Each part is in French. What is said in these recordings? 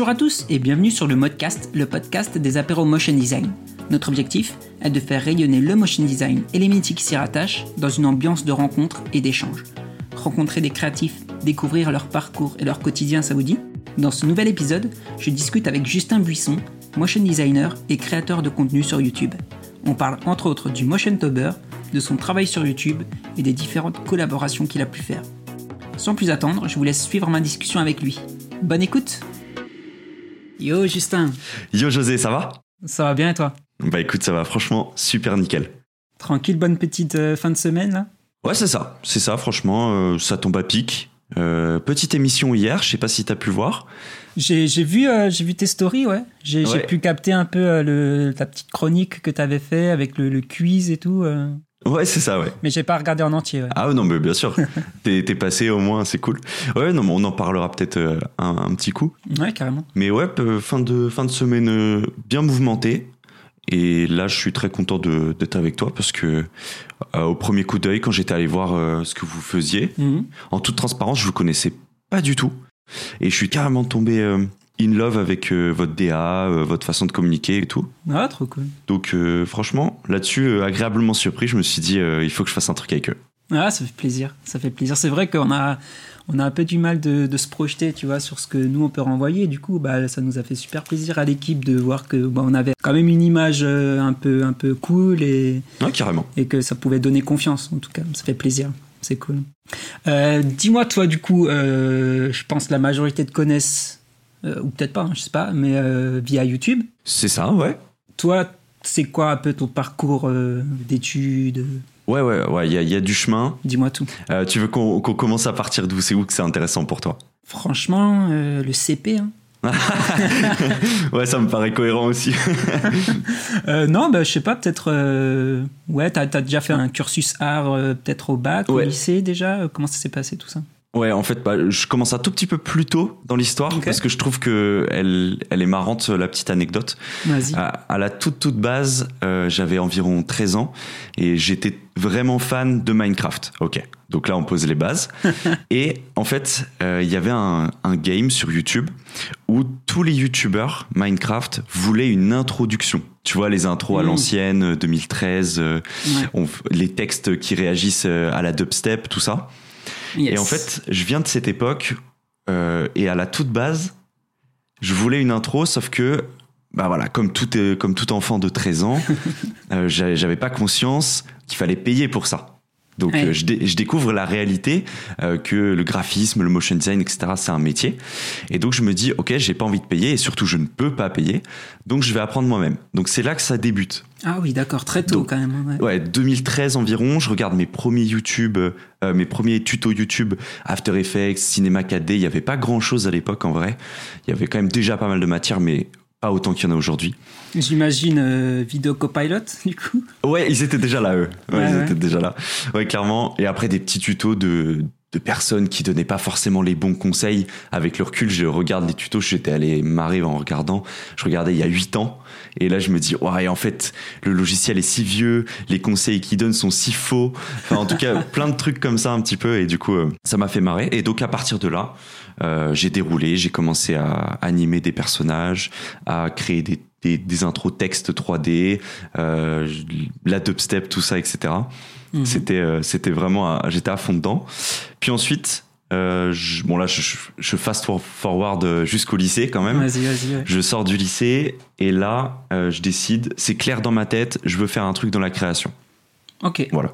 Bonjour à tous et bienvenue sur le Modcast, le podcast des apéros motion design. Notre objectif est de faire rayonner le motion design et les métiers qui s'y rattachent dans une ambiance de rencontre et d'échange. Rencontrer des créatifs, découvrir leur parcours et leur quotidien, ça vous dit? Dans ce nouvel épisode, je discute avec Justin Buisson, motion designer et créateur de contenu sur YouTube. On parle entre autres du motion tober, de son travail sur YouTube et des différentes collaborations qu'il a pu faire. Sans plus attendre, je vous laisse suivre ma discussion avec lui. Bonne écoute Yo Justin Yo José, ça va? Ça va bien et toi? Bah écoute, ça va franchement super nickel. Tranquille, bonne petite euh, fin de semaine là? Ouais, c'est ça, c'est ça, franchement, euh, ça tombe à pic. Euh, petite émission hier, je sais pas si t'as pu voir. J'ai vu, j'ai vu tes stories, ouais. J'ai Ouais. pu capter un peu le, ta petite chronique que t'avais fait avec le, le quiz et tout. Euh. Ouais, c'est ça, ouais. Mais j'ai pas regardé en entier. Ouais. Ah non, mais bien sûr, t'es t'es passé au moins, c'est cool. Ouais, non, mais on en parlera peut-être euh, un, un petit coup. Ouais, carrément. Mais ouais, peu- fin de, fin de semaine euh, bien mouvementée. Et là, je suis très content de- d'être avec toi parce que euh, au premier coup d'œil, quand j'étais allé voir euh, ce que vous faisiez, Mhm. En toute transparence, je vous connaissais pas du tout. Et je suis carrément tombé euh, in love avec euh, votre DA, euh, votre façon de communiquer et tout. Ah, trop cool. Donc euh, franchement, là-dessus, agréablement surpris, je me suis dit, il faut que je fasse un truc avec eux. Ah, ça fait plaisir. Ça fait plaisir. C'est vrai qu'on a, on a un peu du mal de, de se projeter, tu vois, sur ce que nous on peut renvoyer. Du coup, bah, ça nous a fait super plaisir à l'équipe de voir que bah, on avait quand même une image un peu, un peu cool et, Ouais, carrément. et que ça pouvait donner confiance. En tout cas, ça fait plaisir. C'est cool. Dis-moi, toi, du coup, je pense que la majorité te connaissent, euh, ou peut-être pas, hein, je sais pas, mais euh, via YouTube. C'est ça, ouais. Toi, c'est quoi un peu ton parcours euh, d'études? Ouais, ouais, ouais, il y, a- il y a du chemin. Dis-moi tout. Tu veux qu'on commence à partir d'où? C'est où que c'est intéressant pour toi? Franchement, le CP, hein. Ouais, ça me paraît cohérent aussi. Euh, non, bah, je sais pas, peut-être. euh, Ouais, t'as as déjà fait un cursus art, euh, peut-être au bac, au lycée déjà? Comment ça s'est passé tout ça? Ouais, en fait, bah, je commence un tout petit peu plus tôt dans l'histoire parce que je trouve que elle, elle est marrante, la petite anecdote. Vas-y. À, à la toute toute base, euh, j'avais environ 13 ans et j'étais vraiment fan de Minecraft. Ok, donc là on pose les bases. et en fait, euh, il y avait un, un game sur YouTube où tous les YouTubers Minecraft voulaient une introduction. Tu vois, les intros à Mm. l'ancienne, euh, 2013, euh, Ouais. on f- les textes qui réagissent à la dubstep, tout ça. Yes. Et en fait, je viens de cette époque euh, et à la toute base, je voulais une intro, sauf que, bah voilà, comme tout, comme tout enfant de 13 ans, euh, j'avais pas conscience qu'il fallait payer pour ça. Donc Ouais. euh, je, dé- je découvre la réalité euh, que le graphisme, le motion design, etc. C'est un métier. Et donc je me dis ok, j'ai pas envie de payer et surtout je ne peux pas payer. Donc je vais apprendre moi-même. Donc c'est là que ça débute. Ah oui, d'accord, très tôt Donc, quand même. ouais. Ouais, 2013 environ, je regarde mes premiers YouTube, euh, mes premiers tutos YouTube, After Effects, Cinema 4D. Il y avait pas grand chose à l'époque en vrai. Il y avait quand même déjà pas mal de matière, mais pas autant qu'il y en a aujourd'hui. J'imagine euh, vidéo copilot, du coup. Ouais, ils étaient déjà là, eux. Ouais, Ouais, ils ouais. étaient déjà là. Ouais, clairement. Et après, des petits tutos de, de personnes qui donnaient pas forcément les bons conseils. Avec le recul, je regarde les tutos, j'étais allé marrer en regardant. Je regardais il y a 8 ans. Et là, je me dis, ouais, en fait, le logiciel est si vieux, les conseils qu'il donne sont si faux. Enfin, en tout cas, plein de trucs comme ça un petit peu. Et du coup, euh, ça m'a fait marrer. Et donc, à partir de là, euh, j'ai déroulé, j'ai commencé à animer des personnages, à créer des, des, des intros textes 3D, euh, la dubstep, tout ça, etc. Mhm. C'était, euh, c'était vraiment, j'étais à fond dedans. Puis ensuite, euh, je- bon là, je, fast forward jusqu'au lycée quand même. Vas-y, vas-y. ouais. Je sors du lycée et là, euh, je décide, c'est clair dans ma tête, je veux faire un truc dans la création. Ok. Voilà.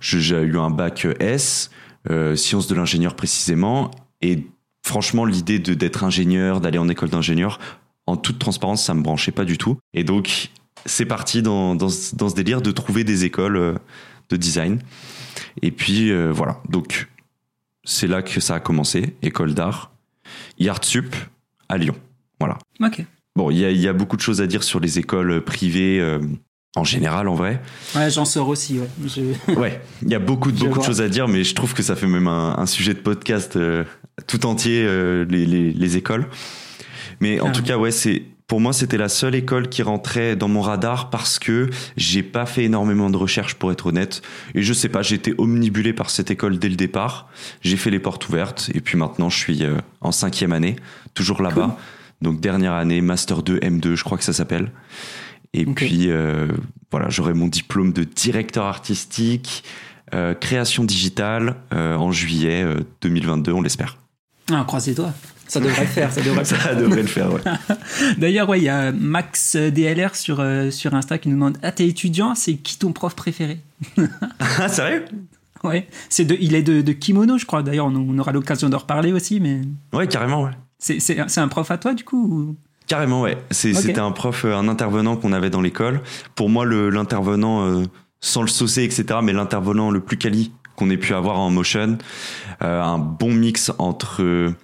J'ai eu un bac S, euh, sciences de l'ingénieur précisément, et franchement, l'idée de d'être ingénieur, d'aller en école d'ingénieur, en toute transparence, ça me branchait pas du tout. Et donc, c'est parti dans, dans, ce- dans ce délire de trouver des écoles euh, de design. Et puis, euh, voilà. Donc, c'est là que ça a commencé, école d'art, Yartsup à Lyon. Voilà. Ok. Bon, il y y a beaucoup de choses à dire sur les écoles privées euh, en général, en vrai. Ouais, j'en sors aussi, ouais. Je- Ouais, il y a beaucoup, de- beaucoup de choses à dire, mais je trouve que ça fait même un, un sujet de podcast euh, tout entier, euh, les, les- les écoles. Mais en Ah tout ouais. cas, ouais, c'est pour moi, c'était la seule école qui rentrait dans mon radar parce que j'ai pas fait énormément de recherches pour être honnête. Et je sais pas, j'ai été omnibulé par cette école dès le départ. J'ai fait les portes ouvertes et puis maintenant je suis euh, en cinquième année, toujours là-bas. Donc dernière année, Master 2, M2, je crois que ça s'appelle. Et puis euh, voilà, j'aurai mon diplôme de directeur artistique, euh, création digitale euh, en juillet euh, 2022, on l'espère. Ah, croisez toi. Ça devrait le faire, ça devrait le faire. Ça devrait le faire, ouais. D'ailleurs, ouais, il y a Max DLR sur, euh, sur Insta qui nous demande Ah, t'es étudiant, c'est qui ton prof préféré? Ah, sérieux? Ouais, c'est de, il est de, de kimono, je crois. D'ailleurs, on, on aura l'occasion d'en reparler aussi, mais Ouais, carrément, ouais. c'est, un prof à toi, du coup ou- Carrément, ouais. C'était un prof, euh, un intervenant qu'on avait dans l'école. Pour moi, l'intervenant, euh, sans le saucer, etc., mais l'intervenant le plus quali qu'on ait pu avoir en motion, euh, un bon mix entre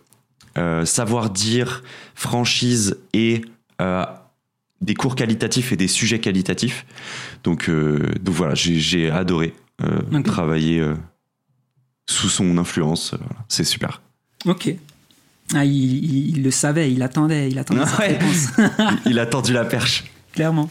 euh, savoir dire, franchise et des cours qualitatifs et des sujets qualitatifs. Donc, donc voilà, j'ai adoré travailler sous son influence. C'est super. Ok. Ah, il, il- il le savait, il attendait, il attendait sa Ouais. réponse. Il- Il a tendu la perche. clairement.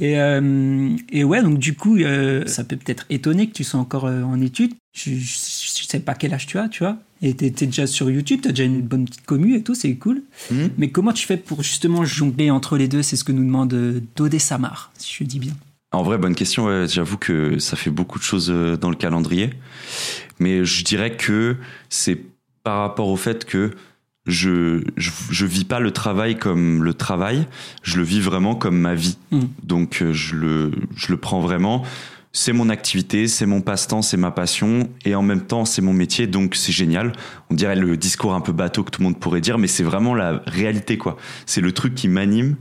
Et, euh, et ouais, donc du coup, euh, ça peut peut-être étonner que tu sois encore euh, en études. Je, je, je sais pas quel âge tu as, tu vois. Et t'es t'es déjà sur YouTube, t'as déjà une bonne petite commu et tout, c'est cool. Mhm. Mais comment tu fais pour justement jongler entre les deux? C'est ce que nous demande Dodé Samar, si je dis bien. En vrai, bonne question. ouais. J'avoue que ça fait beaucoup de choses dans le calendrier. Mais je dirais que c'est par rapport au fait que je, je, je vis pas le travail comme le travail, je le vis vraiment comme ma vie. Mm. Donc euh, je le, je le prends vraiment. C'est mon activité, c'est mon passe-temps, c'est ma passion, et en même temps c'est mon métier, donc c'est génial. On dirait le discours un peu bateau que tout le monde pourrait dire, mais c'est vraiment la réalité quoi. C'est le truc qui m'anime.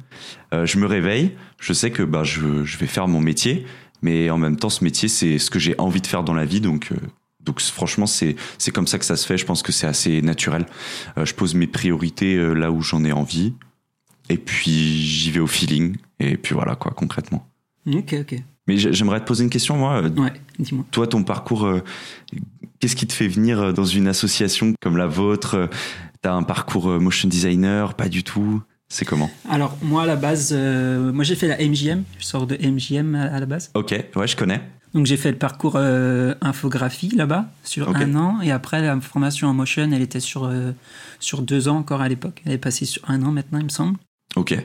Euh, je me réveille, je sais que bah, je, je vais faire mon métier, mais en même temps, ce métier, c'est ce que j'ai envie de faire dans la vie. Donc, euh, donc franchement, c'est c'est comme ça que ça se fait. Je pense que c'est assez naturel. Euh, je pose mes priorités euh, là où j'en ai envie. Et puis, j'y vais au feeling. Et puis voilà, quoi, concrètement. Ok, ok. Mais j'ai- j'aimerais te poser une question, moi. Euh, Ouais, dis-moi. Toi, ton parcours, euh, qu'est-ce qui te fait venir dans une association comme la vôtre? T'as un parcours motion designer? Pas du tout C'est comment? Alors, moi, à la base, moi j'ai fait la MJM, je sors de MJM à, à la base. Ok, ouais, je connais. Donc j'ai fait le parcours euh, infographie là-bas sur un an et après la formation en motion elle était sur, euh, sur deux ans encore à l'époque. Elle est passée sur un an maintenant il me semble. Ok.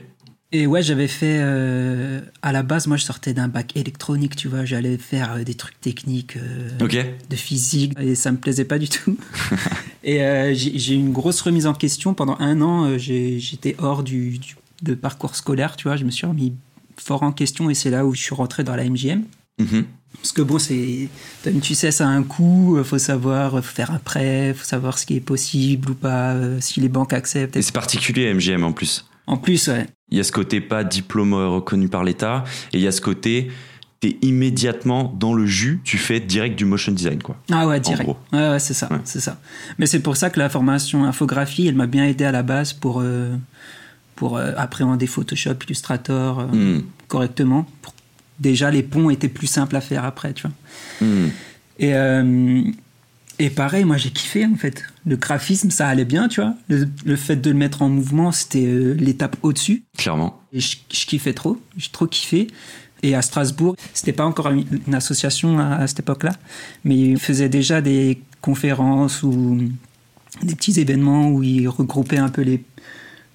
Et ouais j'avais fait euh, à la base moi je sortais d'un bac électronique tu vois j'allais faire des trucs techniques de physique et ça me plaisait pas du tout. et j'ai eu une grosse remise en question pendant un an j'étais hors du, du- de parcours scolaire tu vois je me suis remis fort en question et c'est là où je suis rentré dans la MJM. Mhm. Parce que bon, c'est, comme tu sais, ça a un coût. Il faut savoir faut faire un prêt, faut savoir ce qui est possible ou pas, euh, si les banques acceptent. Et c'est particulier MGM en plus. En plus, ouais. Il y a ce côté pas diplôme euh, reconnu par l'État, et il y a ce côté t'es immédiatement dans le jus, tu fais direct du motion design quoi. Ah ouais, direct. Ouais, ouais, c'est ça, Ouais. c'est ça. Mais c'est pour ça que la formation infographie, elle m'a bien aidé à la base pour euh, pour euh, appréhender Photoshop, Illustrator euh, Hmm. correctement. Pour- Déjà, les ponts étaient plus simples à faire après, tu vois. Hmm. Et, euh, et pareil, moi j'ai kiffé en fait. Le graphisme, ça allait bien, tu vois. Le, le fait de le mettre en mouvement, c'était euh, l'étape au-dessus. Clairement. Et je, je kiffais trop, j'ai trop kiffé. Et à Strasbourg, c'était pas encore une, une association à, à cette époque-là, mais ils faisaient déjà des conférences ou des petits événements où ils regroupaient un peu les,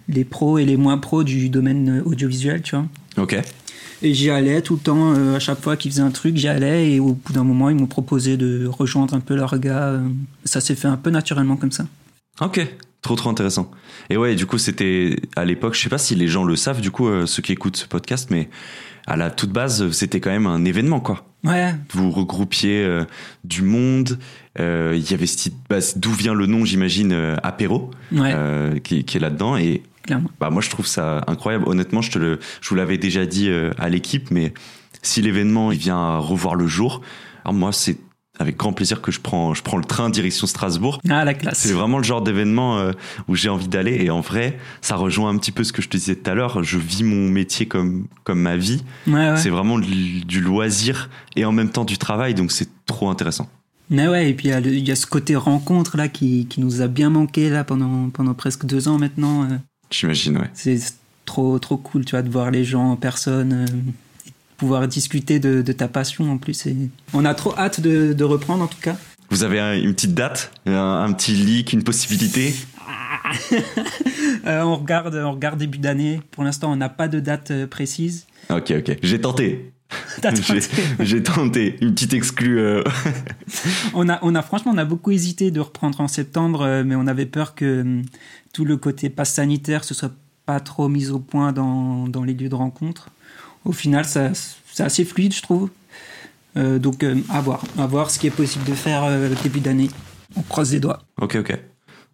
les pros et les moins pros du domaine audiovisuel, tu vois. Ok. Et j'y allais tout le temps, euh, à chaque fois qu'ils faisaient un truc, j'y allais. Et au bout d'un moment, ils m'ont proposé de rejoindre un peu leur gars. euh, Ça s'est fait un peu naturellement comme ça. Ok. Trop trop intéressant. Et ouais, du coup, c'était à l'époque, je sais pas si les gens le savent, du coup, euh, ceux qui écoutent ce podcast, mais à la toute base, c'était quand même un événement, quoi. Ouais, Vous regroupiez euh, du monde. euh, Il y avait ce bah, d'où vient le nom, j'imagine, apéro, ouais, qui, qui est là-dedans. Et clairement. bah, moi, je trouve ça incroyable. Honnêtement, je te le, je vous l'avais déjà dit euh, à l'équipe, mais si l'événement il vient à revoir le jour, alors moi, c'est avec grand plaisir que je prends, je prends le train direction Strasbourg. Ah, la classe. C'est vraiment le genre d'événement euh, où j'ai envie d'aller. Et en vrai, ça rejoint un petit peu ce que je te disais tout à l'heure. Je vis mon métier comme, comme ma vie. Ouais, ouais. C'est vraiment du, du loisir et en même temps du travail. Donc c'est trop intéressant. Mais ouais, et puis il y y, a ce côté rencontre là qui, qui nous a bien manqué là pendant, pendant presque deux ans maintenant. J'imagine, ouais. C'est trop, trop cool, tu vois, de voir les gens en personne. euh, pouvoir discuter de, de ta passion en plus. Et on a trop hâte de, de reprendre en tout cas. Vous avez un- une petite date, un, un petit leak, une possibilité? Euh, on, regarde, on regarde début d'année. Pour l'instant, on n'a pas de date euh, précise. Ok, ok. J'ai tenté. J'ai- tenté. Une petite exclue. euh, On a, on a franchement, on a beaucoup hésité de reprendre en septembre, mais on avait peur que tout le côté passe sanitaire ce soit pas trop mis au point dans, dans les lieux de rencontre. Au final, ça, c'est assez fluide, je trouve. Euh, donc, euh, à voir, à voir ce qui est possible de faire euh, début d'année. On croise les doigts. Ok, ok.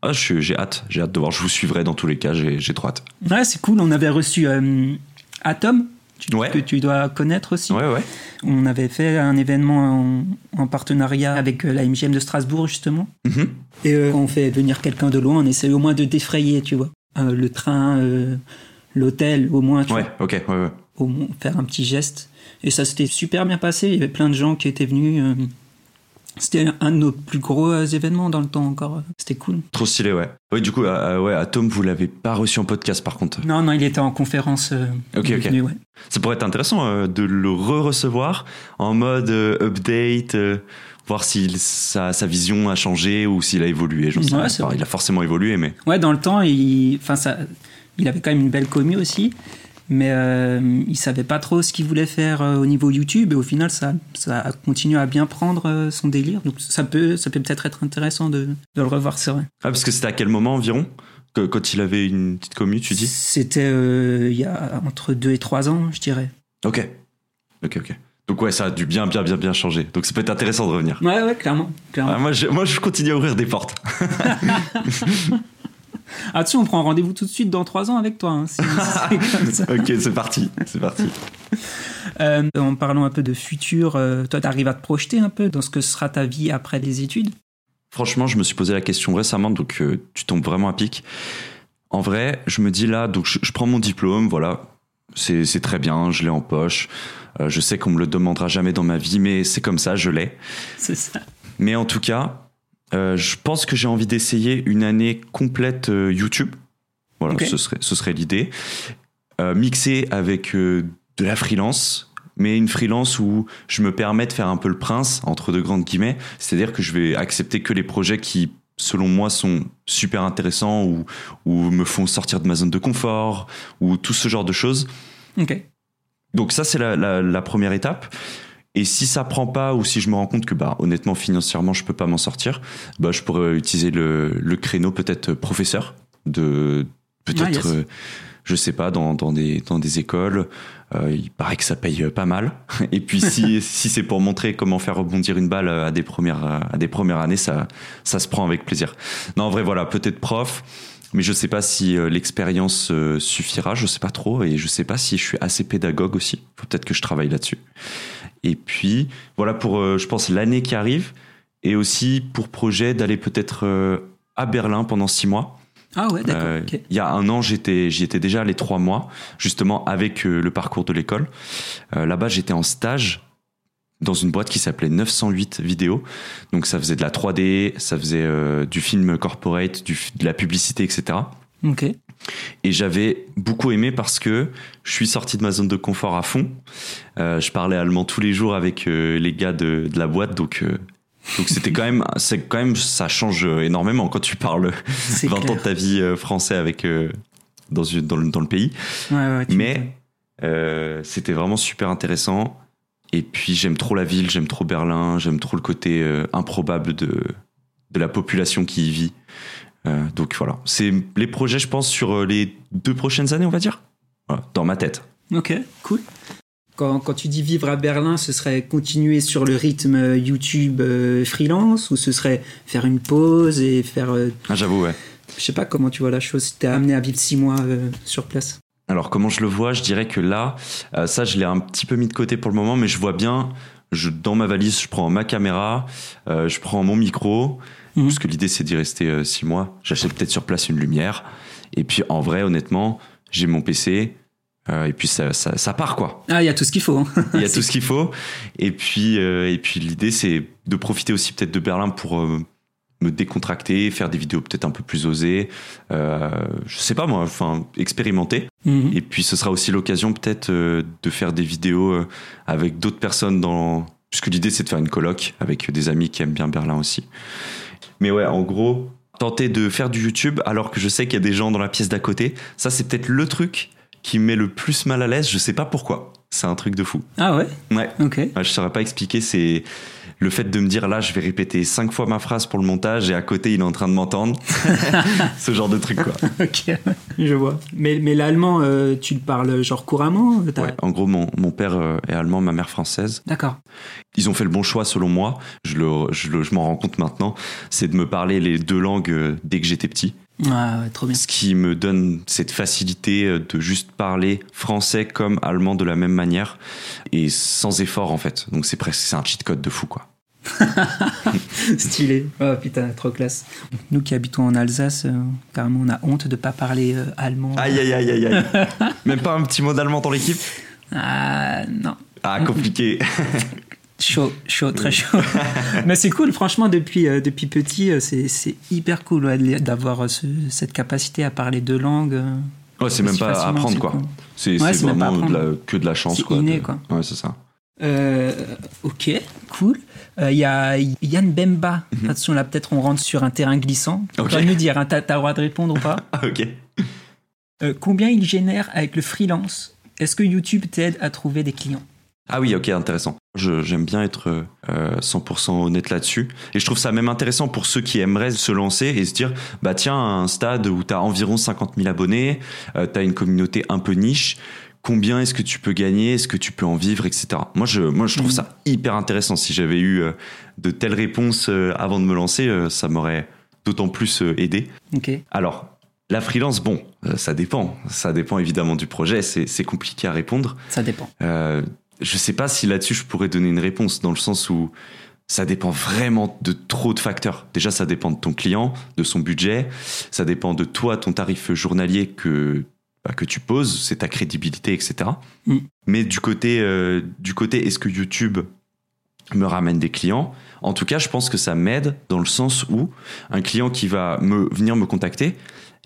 Ah, j'ai hâte. J'ai hâte de voir. Je vous suivrai dans tous les cas. J'ai j'ai trop hâte. Ouais, c'est cool. On avait reçu euh, Atom, tu- Ouais. que tu dois connaître aussi. Ouais, ouais. On avait fait un événement en, en partenariat avec euh, la MGM de Strasbourg, justement. Mhm. Et euh, on fait venir quelqu'un de loin, on essaie au moins de défrayer, tu vois. Euh, le train, euh, l'hôtel, au moins, tu Ouais, vois, ok, ouais, ouais. au moins faire un petit geste. Et ça s'était super bien passé. Il y avait plein de gens qui étaient venus. Euh, C'était un de nos plus gros euh, événements dans le temps encore. C'était cool. Trop stylé, ouais. Oui, du coup, euh, ouais, Atom, vous l'avez pas reçu en podcast par contre. Non, non, il était en conférence. euh, Ok, ok. venu, ouais. Ça pourrait être intéressant euh, de le re-recevoir en mode euh, update, euh, voir si sa, sa vision a changé ou s'il a évolué. j'en sais Ouais, vrai. il a forcément évolué, mais. Ouais, dans le temps, il, enfin, ça, il avait quand même une belle commu aussi, mais euh, il savait pas trop ce qu'il voulait faire euh, au niveau YouTube, et au final, ça, ça a continué à bien prendre euh, son délire. Donc ça peut, ça peut peut-être être intéressant de, de le revoir, c'est vrai. Ah, parce que c'était à quel moment environ que, Quand il avait une petite commu, tu dis? C'était euh, il y a entre deux et trois ans, je dirais. Ok. Ok, ok. Donc, ouais, ça a dû bien, bien, bien, bien changer. Donc, ça peut être intéressant de revenir. Ouais, ouais, clairement. clairement. Ah, moi, je, moi, je continue à ouvrir des portes. Ah, tu sais, on prend rendez-vous tout de suite dans trois ans avec toi. hein, si- ok, c'est parti. C'est parti. Euh, en parlant un peu de futur, euh, toi, tu arrives à te projeter un peu dans ce que sera ta vie après les études? Franchement, je me suis posé la question récemment, donc euh, tu tombes vraiment à pic. En vrai, je me dis là, donc je, je prends mon diplôme, voilà, c'est c'est très bien, je l'ai en poche. Je sais qu'on me le demandera jamais dans ma vie, mais c'est comme ça, je l'ai. C'est ça. Mais en tout cas, euh, je pense que j'ai envie d'essayer une année complète euh, YouTube. Voilà, ce serait, ce serait l'idée. Euh, mixé avec euh, de la freelance, mais une freelance où je me permets de faire un peu le prince, entre deux grandes guillemets. C'est-à-dire que je vais accepter que les projets qui, selon moi, sont super intéressants ou, ou me font sortir de ma zone de confort ou tout ce genre de choses. Ok. Donc ça, c'est la, la- la première étape. Et si ça prend pas ou si je me rends compte que bah honnêtement financièrement je peux pas m'en sortir, bah je pourrais utiliser le, le créneau peut-être professeur de peut-être Ah, yes. euh, je sais pas dans, dans des dans des écoles. Euh, il paraît que ça paye pas mal. Et puis si si c'est pour montrer comment faire rebondir une balle à des premières à des premières années, ça ça se prend avec plaisir. Non en vrai voilà peut-être prof. Mais je sais pas si euh, l'expérience suffira, je sais pas trop, et je sais pas si je suis assez pédagogue aussi. Faut peut-être que je travaille là-dessus. Et puis voilà pour, euh, je pense, l'année qui arrive, et aussi pour projet d'aller peut-être euh, à Berlin pendant six mois. Ah ouais, d'accord. Euh. Il y a un an, j'étais, j'y étais déjà allé trois mois, justement avec euh, le parcours de l'école. Euh, Là-bas, j'étais en stage dans une boîte qui s'appelait 908 vidéos. Donc ça faisait de la 3D, ça faisait du film corporate, du, de la publicité, etc. Ok. Et j'avais beaucoup aimé parce que je suis sorti de ma zone de confort à fond. Euh, je parlais allemand tous les jours avec euh, les gars de, de la boîte, donc euh, donc c'était quand même c'est quand même ça change énormément quand tu parles C'est 20 ans de ta vie français avec dans une dans le, dans le pays. Ouais, ouais. Mais c'était vraiment super intéressant. Et puis j'aime trop la ville, j'aime trop Berlin, j'aime trop le côté improbable de, de la population qui y vit. Euh, donc voilà, c'est les projets, je pense, sur euh, les deux prochaines années, on va dire. Voilà, dans ma tête. Ok, cool. Quand, quand tu dis vivre à Berlin, ce serait continuer sur le rythme euh, YouTube euh, freelance ou ce serait faire une pause et faire. euh, Ah, j'avoue, ouais. je sais pas comment tu vois la chose. Si t'es amené à vivre six mois euh, sur place. Alors comment je le vois, je dirais que là, ça je l'ai un petit peu mis de côté pour le moment, mais je vois bien, je, dans ma valise, je prends ma caméra, je prends mon micro, Mhm. parce que l'idée c'est d'y rester euh, six mois. J'achète peut-être sur place une lumière, et puis en vrai, honnêtement, j'ai mon PC, euh, et puis ça, ça, ça part quoi. Ah, il y a tout ce qu'il faut. hein. Il y a tout ce qu'il faut, et puis, euh, et puis l'idée c'est de profiter aussi peut-être de Berlin pour euh, me décontracter, faire des vidéos peut-être un peu plus osées, je sais pas moi, enfin expérimenter. Mhm. Et puis ce sera aussi l'occasion peut-être de faire des vidéos avec d'autres personnes dans... Puisque l'idée c'est de faire une coloc avec des amis qui aiment bien Berlin aussi. Mais ouais, en gros, Tenter de faire du YouTube alors que je sais qu'il y a des gens dans la pièce d'à côté, ça c'est peut-être le truc qui me met le plus mal à l'aise, je sais pas pourquoi. C'est un truc de fou. Ah ouais? Ouais. Ok. Ouais, je saurais pas expliquer, c'est le fait de me dire là, je vais répéter cinq fois ma phrase pour le montage et à côté il est en train de m'entendre. Ce genre de truc quoi. ok, je vois. Mais, mais l'allemand, euh, tu le parles genre couramment T'as- Ouais, en gros, mon, mon père euh, est allemand, ma mère française. D'accord. Ils ont fait le bon choix selon moi. Je, le, je, le- je m'en rends compte maintenant. C'est de me parler les deux langues euh, dès que j'étais petit. Ah ouais, trop bien. Ce qui me donne cette facilité euh, de juste parler français comme allemand de la même manière et sans effort en fait. Donc c'est presque c'est un cheat code de fou quoi. Stylé. Oh putain, trop classe. Nous qui habitons en Alsace, euh, carrément, on a honte de pas parler euh, allemand. Aïe aïe aïe aïe aïe. Même pas un petit mot d'allemand dans l'équipe? Ah non. Ah compliqué. Chaud, chaud, très chaud. Mais c'est cool, franchement, depuis, euh, depuis petit, euh, c'est c'est hyper cool ouais, d'avoir euh, ce- cette capacité à parler deux langues. euh. Ouais, c'est même pas à apprendre quoi. C'est Ouais, vraiment de la- apprendre. que de la chance C'est quoi. inné, de- quoi. Ouais, c'est ça. Euh, ok, cool. Euh, Il y a Yann Bemba. Mhm. Attention, là, peut-être on rentre sur un terrain glissant. Tu vas nous dire, hein, t'as t'as le droit de répondre ou pas Ah, ok. Euh, Combien il génère avec le freelance? Est-ce que YouTube t'aide à trouver des clients? Ah oui, ok, intéressant. J'aime bien être euh, 100% honnête là-dessus. Et je trouve ça même intéressant pour ceux qui aimeraient se lancer et se dire, bah tiens, un stade où tu as environ 50 000 abonnés, tu as une communauté un peu niche, combien est-ce que tu peux gagner, est-ce que tu peux en vivre, etc. Moi, je, moi, je trouve Mhm. ça hyper intéressant. Si j'avais eu euh, de telles réponses euh, avant de me lancer, euh, ça m'aurait d'autant plus euh, aidé. Ok. Alors, la freelance, bon, euh, ça dépend. Ça dépend évidemment du projet. C'est c'est compliqué à répondre. Ça dépend. Euh, je sais pas si là-dessus je pourrais donner une réponse dans le sens où ça dépend vraiment de trop de facteurs. Déjà, ça dépend de ton client, de son budget, ça dépend de toi, ton tarif journalier que bah, que tu poses, c'est ta crédibilité, etc. Mm. Mais du côté euh, du côté, est-ce que YouTube me ramène des clients? En tout cas, je pense que ça m'aide dans le sens où un client qui va me venir me contacter,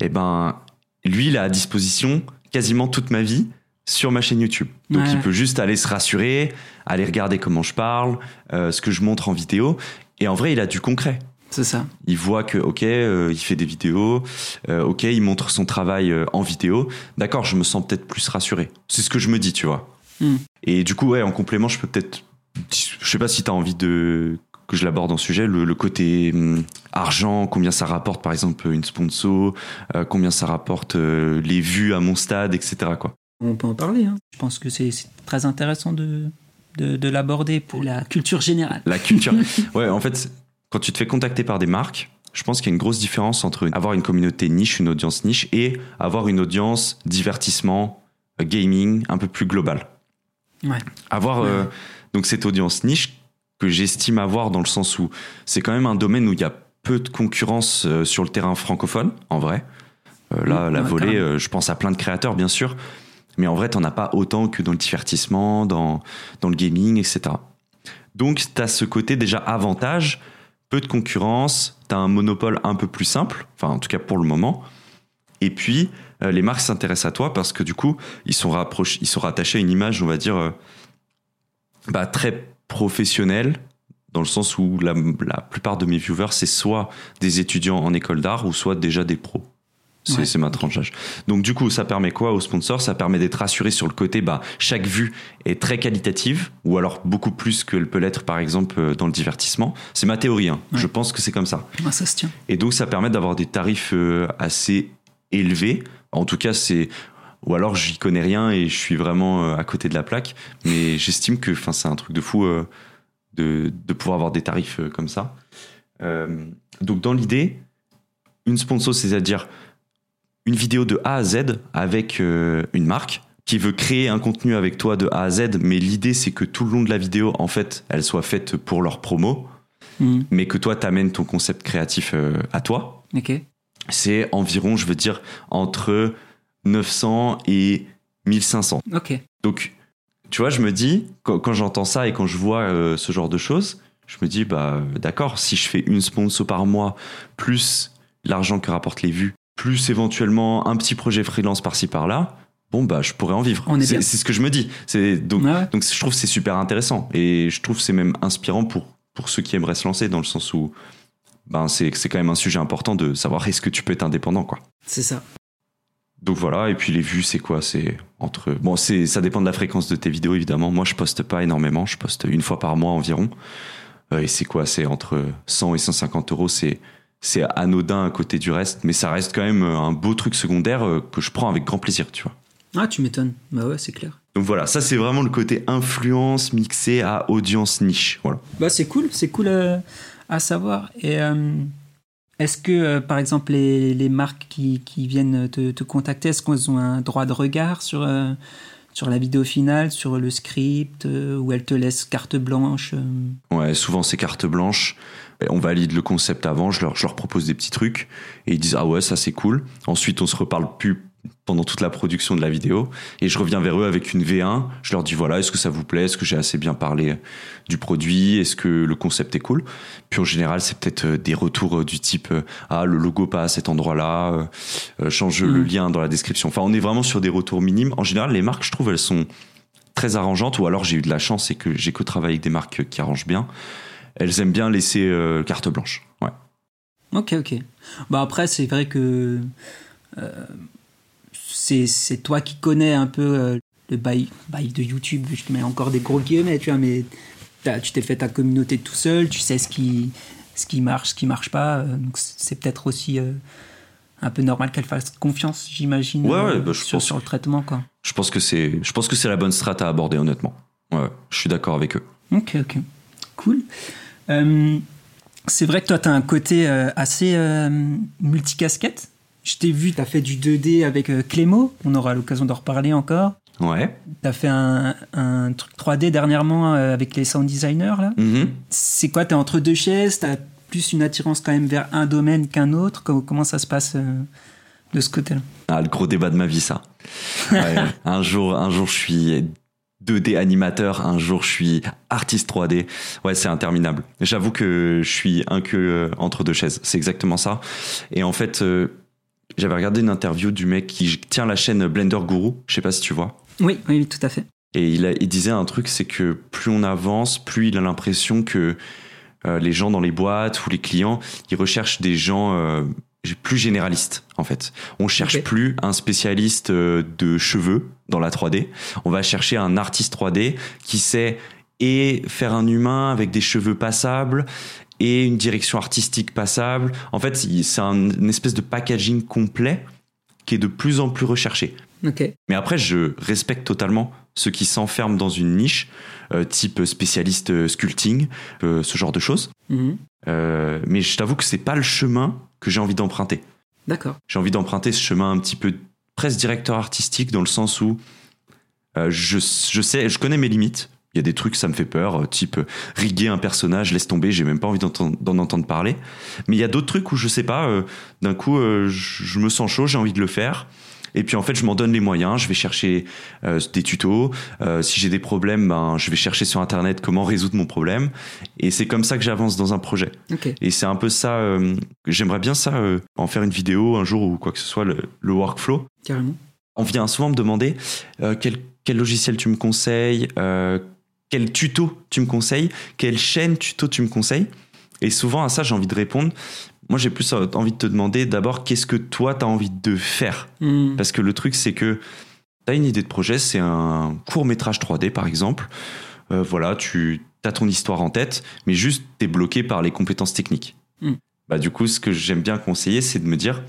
eh ben lui, il a à disposition quasiment toute ma vie sur ma chaîne YouTube. Donc Ouais. il peut juste aller se rassurer, aller regarder comment je parle, euh, ce que je montre en vidéo. Et en vrai, il a du concret. C'est ça. Il voit que, ok, euh, il fait des vidéos, euh, ok, il montre son travail en vidéo. D'accord, je me sens peut-être plus rassuré. C'est ce que je me dis, tu vois. Hmm. Et du coup, ouais, en complément, je peux peut-être. Je sais pas si tu as envie de que je l'aborde en sujet, le, le côté hum, argent, combien ça rapporte par exemple une sponsor, euh, combien ça rapporte euh, les vues à mon stade, etc. Quoi. On peut en parler. hein. Je pense que c'est très intéressant de, de, de l'aborder pour la culture générale. La culture. ouais, en fait, quand tu te fais contacter par des marques, je pense qu'il y a une grosse différence entre avoir une communauté niche, une audience niche, et avoir une audience divertissement, euh, gaming, un peu plus globale. Ouais. Avoir euh, donc cette audience niche que j'estime avoir dans le sens où c'est quand même un domaine où il y a peu de concurrence euh, sur le terrain francophone, en vrai. Euh, là, la volée, euh, je pense à plein de créateurs, bien sûr. Mais en vrai, t'en as pas autant que dans le divertissement, dans, le gaming, etc. Donc, tu as ce côté déjà avantage, peu de concurrence, tu as un monopole un peu plus simple, enfin, en tout cas pour le moment. Et puis, euh, les marques s'intéressent à toi parce que du coup, ils sont, ils sont rattachés à une image, on va dire, euh, bah, très professionnelle, dans le sens où la, la plupart de mes viewers, c'est soit des étudiants en école d'art ou soit déjà des pros. C'est Ouais. ma tranche d'âge. Donc du coup, ça permet quoi aux sponsors Ça permet d'être rassuré sur le côté, bah, chaque vue est très qualitative, ou alors beaucoup plus qu'elle peut l'être par exemple euh, dans le divertissement. C'est ma théorie, hein. Ouais. je pense que c'est comme ça. Ça se tient. Et donc ça permet d'avoir des tarifs euh, assez élevés. En tout cas, c'est ou alors j'y connais rien et je suis vraiment euh, à côté de la plaque. Mais j'estime que, c'est un truc de fou euh, de, de pouvoir avoir des tarifs comme ça. Euh, donc dans l'idée, une sponsor, c'est-à-dire une vidéo de A à Z avec euh, une marque qui veut créer un contenu avec toi de A à Z, mais l'idée c'est que tout le long de la vidéo, en fait, elle soit faite pour leur promo, Hmm. mais que toi t'amènes ton concept créatif euh, à toi c'est environ, je veux dire, entre 900 et 1500. Ok. Donc, tu vois, je me dis, quand, quand j'entends ça et quand je vois euh, ce genre de choses, je me dis, bah, d'accord, si je fais une sponsor par mois, plus l'argent que rapportent les vues, plus éventuellement un petit projet freelance par-ci par-là, bon, bah, je pourrais en vivre. C'est ce que je me dis. C'est donc, ouais. donc je trouve c'est super intéressant et je trouve c'est même inspirant pour, pour ceux qui aimeraient se lancer dans le sens où ben c'est c'est quand même un sujet important de savoir est-ce que tu peux être indépendant quoi. C'est ça. Donc voilà, et puis les vues, c'est quoi? C'est entre. Bon, c'est ça dépend de la fréquence de tes vidéos, évidemment. Moi, je poste pas énormément, je poste une fois par mois environ. Euh, et c'est quoi? C'est entre 100 et 150 euros. C'est c'est anodin à côté du reste, mais ça reste quand même un beau truc secondaire euh, que je prends avec grand plaisir, tu vois. Ah, tu m'étonnes. Bah ouais, c'est clair. Donc voilà, ça c'est vraiment le côté influence mixé à audience niche. Voilà. Bah c'est cool, c'est cool euh, à savoir. Et euh, est-ce que, euh, par exemple, les, les marques qui, qui viennent te, te contacter, est-ce qu'elles ont un droit de regard sur, euh, sur la vidéo finale, sur le script, euh, ou elles te laissent carte blanche euh? Ouais, souvent c'est carte blanche. On valide le concept avant, je leur, je leur propose des petits trucs et ils disent ah ouais ça c'est cool. Ensuite on se reparle plus pendant toute la production de la vidéo et je reviens vers eux avec une V1. Je leur dis voilà est-ce que ça vous plaît, est-ce que j'ai assez bien parlé du produit, est-ce que le concept est cool? Puis en général c'est peut-être euh, des retours euh, du type euh, ah le logo pas à cet endroit-là, euh, euh, change le lien dans la description. Enfin on est vraiment sur des retours minimes. En général les marques je trouve elles sont très arrangeantes ou alors j'ai eu de la chance et que j'ai que travaillé avec des marques qui arrangent bien. Elles aiment bien laisser euh, carte blanche. Ouais. Ok, ok. Bah après, c'est vrai que euh, c'est toi qui connais un peu euh, le bail, bail de YouTube. Je te mets encore des gros guillemets, tu vois, mais tu t'es fait ta communauté tout seul, tu sais ce qui, ce qui marche, ce qui marche pas. donc c'est peut-être aussi un peu normal qu'elle fasse confiance, j'imagine, Ouais, ouais, bah, je sur, sur le traitement, quoi. Je pense que c'est, je pense que c'est la bonne strat à aborder honnêtement. Ouais, je suis d'accord avec eux. Ok, ok. Cool. Euh, c'est vrai que toi, tu as un côté euh, assez euh, multicasquette. Je t'ai vu, tu as fait du 2D avec Clémo. On aura l'occasion d'en reparler encore. Ouais. Tu as fait un, un truc 3D dernièrement avec les sound designers. là. Mhm. C'est quoi Tu es entre deux chaises? Tu as plus une attirance quand même vers un domaine qu'un autre? Comment, ça se passe de ce côté-là? Ah, le gros débat de ma vie, ça. Ouais, un jour, un jour, je suis 2D animateur, un jour, je suis artiste 3D. Ouais, c'est interminable. J'avoue que je suis un que euh, entre deux chaises. C'est exactement ça. Et en fait, euh, j'avais regardé une interview du mec qui tient la chaîne Blender Guru. Je sais pas si tu vois. oui, oui, oui, tout à fait. Et il, a- il disait un truc, c'est que plus on avance, plus il a l'impression que euh, les gens dans les boîtes ou les clients, ils recherchent des gens euh, plus généralistes en fait. On cherche plus un spécialiste euh, de cheveux dans la 3D. On va chercher un artiste 3D qui sait et faire un humain avec des cheveux passables et une direction artistique passable. En fait, c'est un- une espèce de packaging complet qui est de plus en plus recherché. Mais après, je respecte totalement ceux qui s'enferment dans une niche, euh, type spécialiste euh, sculpting, euh, ce genre de choses. Mhm. Mais je t'avoue que c'est pas le chemin que j'ai envie d'emprunter. J'ai envie d'emprunter ce chemin un petit peu presque directeur artistique dans le sens où euh, je, je sais, je connais mes limites. Il y a des trucs, ça me fait peur, euh, type euh, riguer un personnage, laisse tomber, j'ai même pas envie d'en entendre parler. Mais il y a d'autres trucs où je sais pas, d'un coup, je me sens chaud, j'ai envie de le faire. Et puis en fait, je m'en donne les moyens. Je vais chercher euh, des tutos. Euh, si j'ai des problèmes, ben, je vais chercher sur internet comment résoudre mon problème. Et c'est comme ça que j'avance dans un projet. Et c'est un peu ça. euh, J'aimerais bien ça, en faire une vidéo un jour ou quoi que ce soit, le, le workflow. Carrément. On vient souvent me demander quel, quel logiciel tu me conseilles, quel tuto tu me conseilles, quelle chaîne tuto tu me conseilles. Et souvent à ça, j'ai envie de répondre. Moi, j'ai plus envie de te demander d'abord qu'est-ce que toi, tu as envie de faire? Mhm. Parce que le truc, c'est que tu as une idée de projet, c'est un court métrage 3D par exemple. Euh, voilà, tu as ton histoire en tête, mais juste tu es bloqué par les compétences techniques. Mm. Bah, du coup, ce que j'aime bien conseiller, c'est de me dire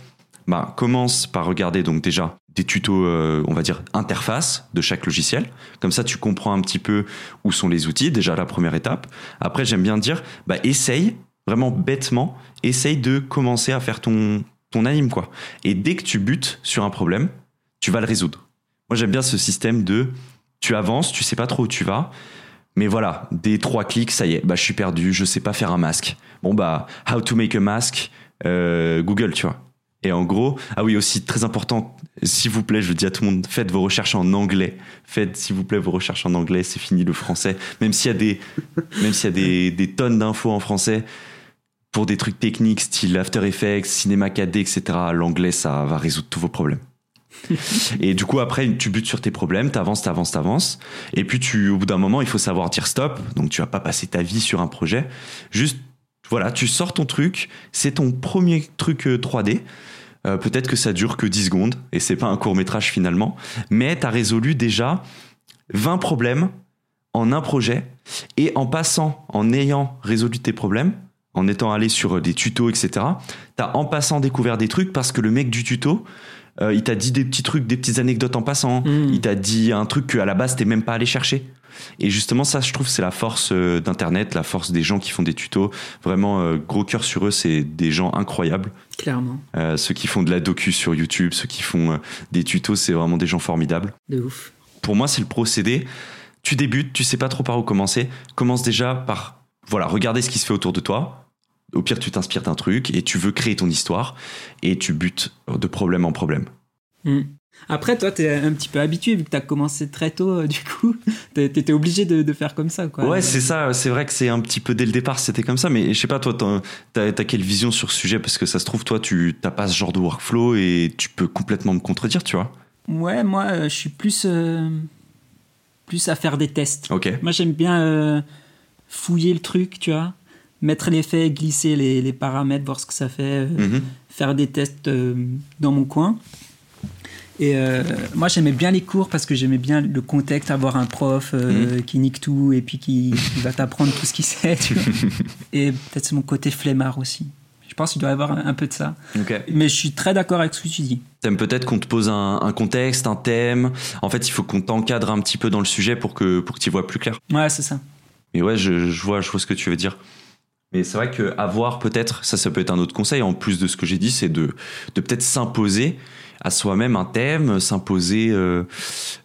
bah, commence par regarder donc déjà des tutos, euh, on va dire, interface de chaque logiciel. Comme ça, tu comprends un petit peu où sont les outils, déjà la première étape. Après, j'aime bien dire, bah, essaye, vraiment bêtement, essaye de commencer à faire ton, ton anime, quoi. Et dès que tu butes sur un problème, tu vas le résoudre. Moi, j'aime bien ce système de tu avances, tu sais pas trop où tu vas, mais voilà, des trois clics, ça y est, bah, je suis perdu, je sais pas faire un masque. Bon, bah, how to make a mask, euh, Google, tu vois. Et en gros, ah oui, aussi très important, s'il vous plaît, je dis à tout le monde, faites vos recherches en anglais. Faites, s'il vous plaît, vos recherches en anglais, c'est fini le français. Même s'il y a des, même s'il y a des, des tonnes d'infos en français, pour des trucs techniques style After Effects, Cinema 4D, etc., l'anglais, ça va résoudre tous vos problèmes. et du coup, après, tu butes sur tes problèmes, t'avances, t'avances, t'avances. Et puis, tu, au bout d'un moment, il faut savoir dire stop. Donc, tu vas pas passer ta vie sur un projet. Juste, voilà, tu sors ton truc, c'est ton premier truc 3D. Euh, peut-être que ça dure que 10 secondes et c'est pas un court métrage finalement, mais tu as résolu déjà 20 problèmes en un projet et en passant, en ayant résolu tes problèmes, en étant allé sur des tutos, etc., tu as en passant découvert des trucs parce que le mec du tuto, euh, il t'a dit des petits trucs, des petites anecdotes en passant, Mm. il t'a dit un truc qu'à la base t'es même pas allé chercher. Et justement, ça, je trouve, c'est la force euh, d'Internet, la force des gens qui font des tutos. Vraiment, euh, gros cœur sur eux, c'est des gens incroyables. Clairement. Euh, ceux qui font de la docu sur YouTube, ceux qui font euh, des tutos, c'est vraiment des gens formidables. De ouf. Pour moi, c'est le procédé. Tu débutes, tu sais pas trop par où commencer. Commence déjà par voilà, regarder ce qui se fait autour de toi. Au pire, tu t'inspires d'un truc et tu veux créer ton histoire et tu butes de problème en problème. Mm. Après, toi, t'es un petit peu habitué vu que t'as commencé très tôt, euh, du coup. T'étais obligé de, de faire comme ça, quoi. Ouais, c'est ça. C'est vrai que c'est un petit peu dès le départ, c'était comme ça. Mais je sais pas, toi, t'as quelle vision sur ce sujet? Parce que ça se trouve, toi, tu t'as pas ce genre de workflow et tu peux complètement me contredire, tu vois. Ouais, moi, euh, je suis plus, euh, plus à faire des tests. Ok. Moi, j'aime bien euh, fouiller le truc, tu vois. Mettre l'effet, glisser les, les paramètres, voir ce que ça fait. euh, Mhm. faire des tests euh, dans mon coin. Et euh, moi, j'aimais bien les cours parce que j'aimais bien le contexte, avoir un prof euh, qui nique tout et puis qui, qui va t'apprendre tout ce qu'il sait. tu vois. et peut-être c'est mon côté flemmard aussi. Je pense qu'il doit y avoir un, un peu de ça. Mais je suis très d'accord avec ce que tu dis. T'aimes peut-être qu'on te pose un, un contexte, un thème. En fait, il faut qu'on t'encadre un petit peu dans le sujet pour que pour que tu vois plus clair. Ouais, c'est ça. Mais ouais, je, vois, je vois ce que tu veux dire. Mais c'est vrai que avoir peut-être, ça, ça peut être un autre conseil en plus de ce que j'ai dit, c'est de, de peut-être s'imposer à soi-même un thème, s'imposer, euh,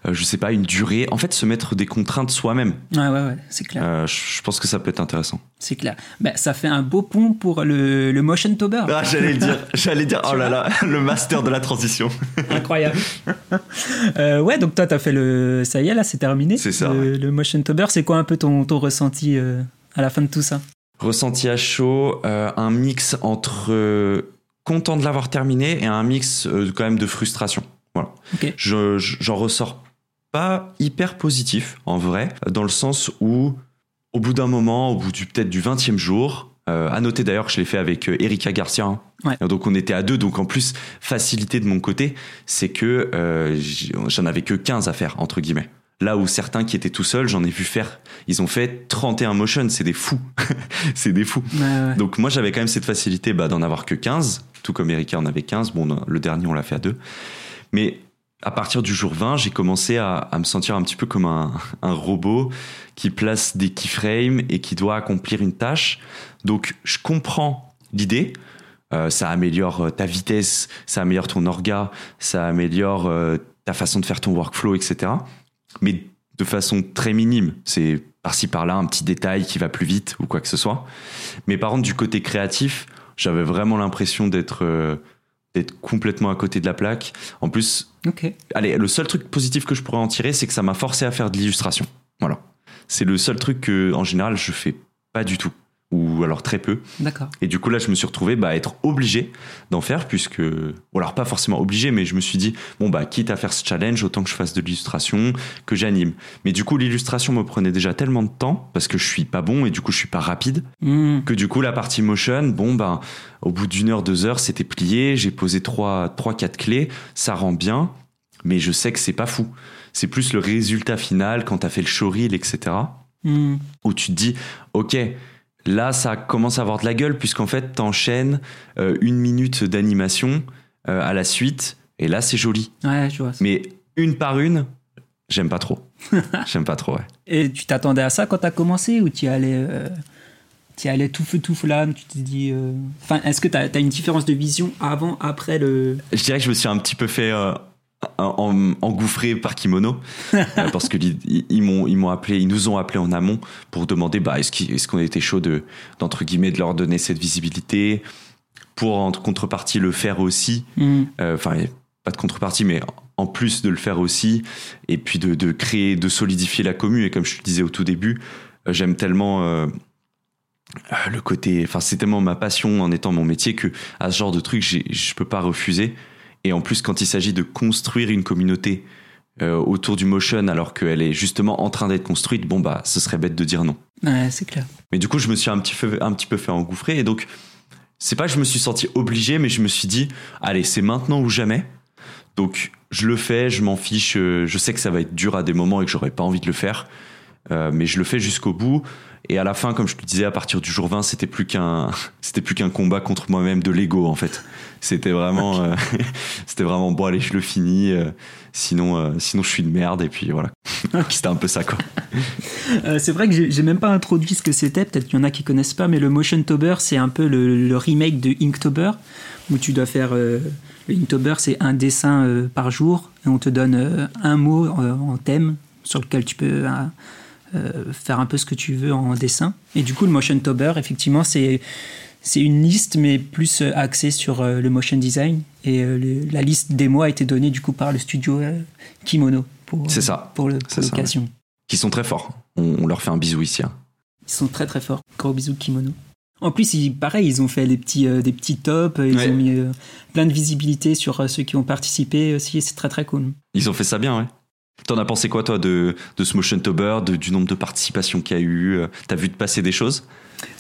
euh, je sais pas, une durée. En fait, se mettre des contraintes soi-même. Ouais, ouais, ouais, c'est clair. Euh, je, pense que ça peut être intéressant. C'est clair. Ben, ça fait un beau pont pour le, le Motion Tober. Ah, j'allais le dire, j'allais dire, oh là là, le master de la transition. Incroyable. Euh, ouais, donc toi, t'as fait le. Ça y est, là, c'est terminé. C'est ça, Le, le Motion Tober, c'est quoi un peu ton, ton ressenti euh, à la fin de tout ça? Ressenti à chaud, euh, un mix entre euh, content de l'avoir terminé et un mix euh, quand même de frustration. Voilà. Je- J'en ressors pas hyper positif en vrai, dans le sens où au bout d'un moment, au bout du peut-être du 20e jour, euh, à noter d'ailleurs que je l'ai fait avec euh, Erika Garcia. hein. Ouais. Donc on était à deux, donc en plus facilité de mon côté, c'est que euh, j'en avais que 15 à faire entre guillemets. Là où certains qui étaient tout seuls, j'en ai vu faire. Ils ont fait 31 motions, c'est des fous. c'est des fous. Ouais, ouais. Donc moi j'avais quand même cette facilité bah, d'en avoir que 15, tout comme Erika en avait 15. Bon, le dernier on l'a fait à deux. Mais à partir du jour 20, j'ai commencé à, me sentir un petit peu comme un, un robot qui place des keyframes et qui doit accomplir une tâche. Donc je comprends l'idée. Euh, ça améliore euh, ta vitesse, ça améliore ton orga, ça améliore euh, ta façon de faire ton workflow, etc. Mais de façon très minime. C'est par-ci par-là un petit détail qui va plus vite ou quoi que ce soit. Mais par contre, du côté créatif, j'avais vraiment l'impression d'être euh, d'être complètement à côté de la plaque. En plus, allez, le seul truc positif que je pourrais en tirer, c'est que ça m'a forcé à faire de l'illustration. Voilà. C'est le seul truc que, en général, je fais pas du tout. Ou alors très peu. D'accord. Et du coup, là, je me suis retrouvé bah, à être obligé d'en faire, puisque. Ou alors, pas forcément obligé, mais je me suis dit, bon, bah, quitte à faire ce challenge, autant que je fasse de l'illustration, que j'anime. Mais du coup, l'illustration me prenait déjà tellement de temps, parce que je suis pas bon et du coup, je suis pas rapide, Hmm. que du coup, la partie motion, bon, bah, au bout d'une heure, deux heures, c'était plié, j'ai posé trois, trois, quatre clés, ça rend bien, mais je sais que c'est pas fou. C'est plus le résultat final quand t'as fait le showreel, etc Hmm. où tu te dis, ok, là ça commence à avoir de la gueule puisqu'en fait t'enchaînes euh, une minute d'animation euh, à la suite et là c'est joli. Ouais, je vois. Mais une par une, j'aime pas trop. j'aime pas trop, ouais. Et tu t'attendais à ça quand t'as commencé ou tu allais, euh, t'y allais tout feu tout flamme Tu t'es dit. euh, Enfin, est-ce que t'as as une différence de vision avant, après le. Je dirais que je me suis un petit peu fait euh, en- engouffrer par Kimono euh, parce que ils, ils m'ont ils m'ont appelé, ils nous ont appelé en amont pour demander bah est-ce qu'il- est-ce qu'on était chaud de d'entre guillemets de leur donner cette visibilité pour en contrepartie le faire aussi. Hmm. Euh, enfin pas de contrepartie mais en plus de le faire aussi et puis de, de créer de solidifier la commune et comme je te disais au tout début euh, j'aime tellement le côté enfin c'est tellement ma passion en étant mon métier que à ce genre de truc je peux pas refuser et en plus quand il s'agit de construire une communauté euh, autour du motion alors qu'elle est justement en train d'être construite bon bah ce serait bête de dire non Ouais, c'est clair. Mais du coup, je me suis un petit, peu, un petit peu fait engouffrer. Et donc, c'est pas que je me suis senti obligé, mais je me suis dit, allez, c'est maintenant ou jamais. Donc, je le fais, je m'en fiche. Je sais que ça va être dur à des moments et que j'aurais pas envie de le faire. Euh, mais je le fais jusqu'au bout. Et à la fin, comme je te disais, à partir du jour 20, c'était plus qu'un, c'était plus qu'un combat contre moi-même de l'ego, en fait. C'était vraiment, euh, c'était vraiment, bon, allez, je le finis. Euh, sinon, sinon, je suis une merde. Et puis voilà. c'était un peu ça, quoi. c'est vrai que j'ai même pas introduit ce que c'était. Peut-être qu'il y en a qui connaissent pas, mais le Motion Tober, c'est un peu le, remake de Inktober, où tu dois faire. le Inktober, c'est un dessin par jour, et on te donne un mot en thème sur lequel tu peux euh, faire un peu ce que tu veux en dessin. Et du coup, le Motion Tober, effectivement, c'est c'est une liste, mais plus euh, axée sur euh, le motion design. Et la liste des mots a été donnée du coup par le studio Kimono pour, ça. pour l'occasion. Qui sont très forts. On, leur fait un bisou ici. Hein. Ils sont très très forts. Gros bisous Kimono. En plus, ils, pareil, ils ont fait des petits, des petits tops, ils ont mis plein de visibilité sur ceux qui ont participé aussi, c'est très très cool. Ils ont fait ça bien, ouais. T'en as pensé quoi, toi, de, de ce Motion Tober, du nombre de participations qu'il y a eu euh, T'as vu de passer des choses?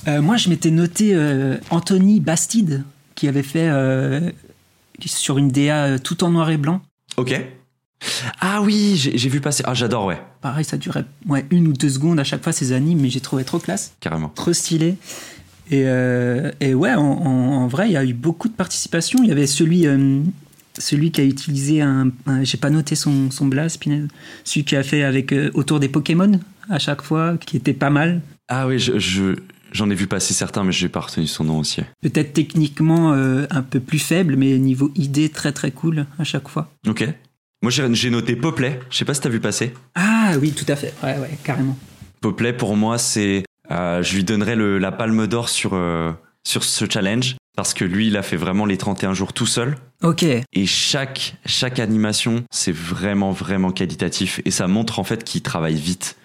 Euh, Moi, je m'étais noté euh, Anthony Bastide, qui avait fait sur une DA tout en noir et blanc. Ok. Ah oui, j'ai vu passer. Ah, j'adore, ouais. Pareil, ça durait ouais, une ou deux secondes à chaque fois ces animes, mais j'ai trouvé trop classe. Carrément. Trop stylé. Et, et ouais, en, en, vrai, il y a eu beaucoup de participation. Il y avait celui celui qui a utilisé un, j'ai pas noté son, son blast, celui qui a fait avec euh, autour des Pokémon à chaque fois, qui était pas mal. Ah oui, je, j'en ai vu passer certains, mais j'ai pas retenu son nom aussi. Peut-être techniquement euh, un peu plus faible, mais niveau idée très très cool à chaque fois. Ok. Moi j'ai noté Poplet, je sais pas si t'as vu passer. Ah oui, tout à fait, ouais, ouais, carrément. Poplet pour moi c'est, euh, je lui donnerai le, la palme d'or sur, sur ce challenge parce que lui, il a fait vraiment les 31 jours tout seul. Ok. Et chaque, chaque animation, c'est vraiment, vraiment qualitatif. Et ça montre en fait qu'il travaille vite.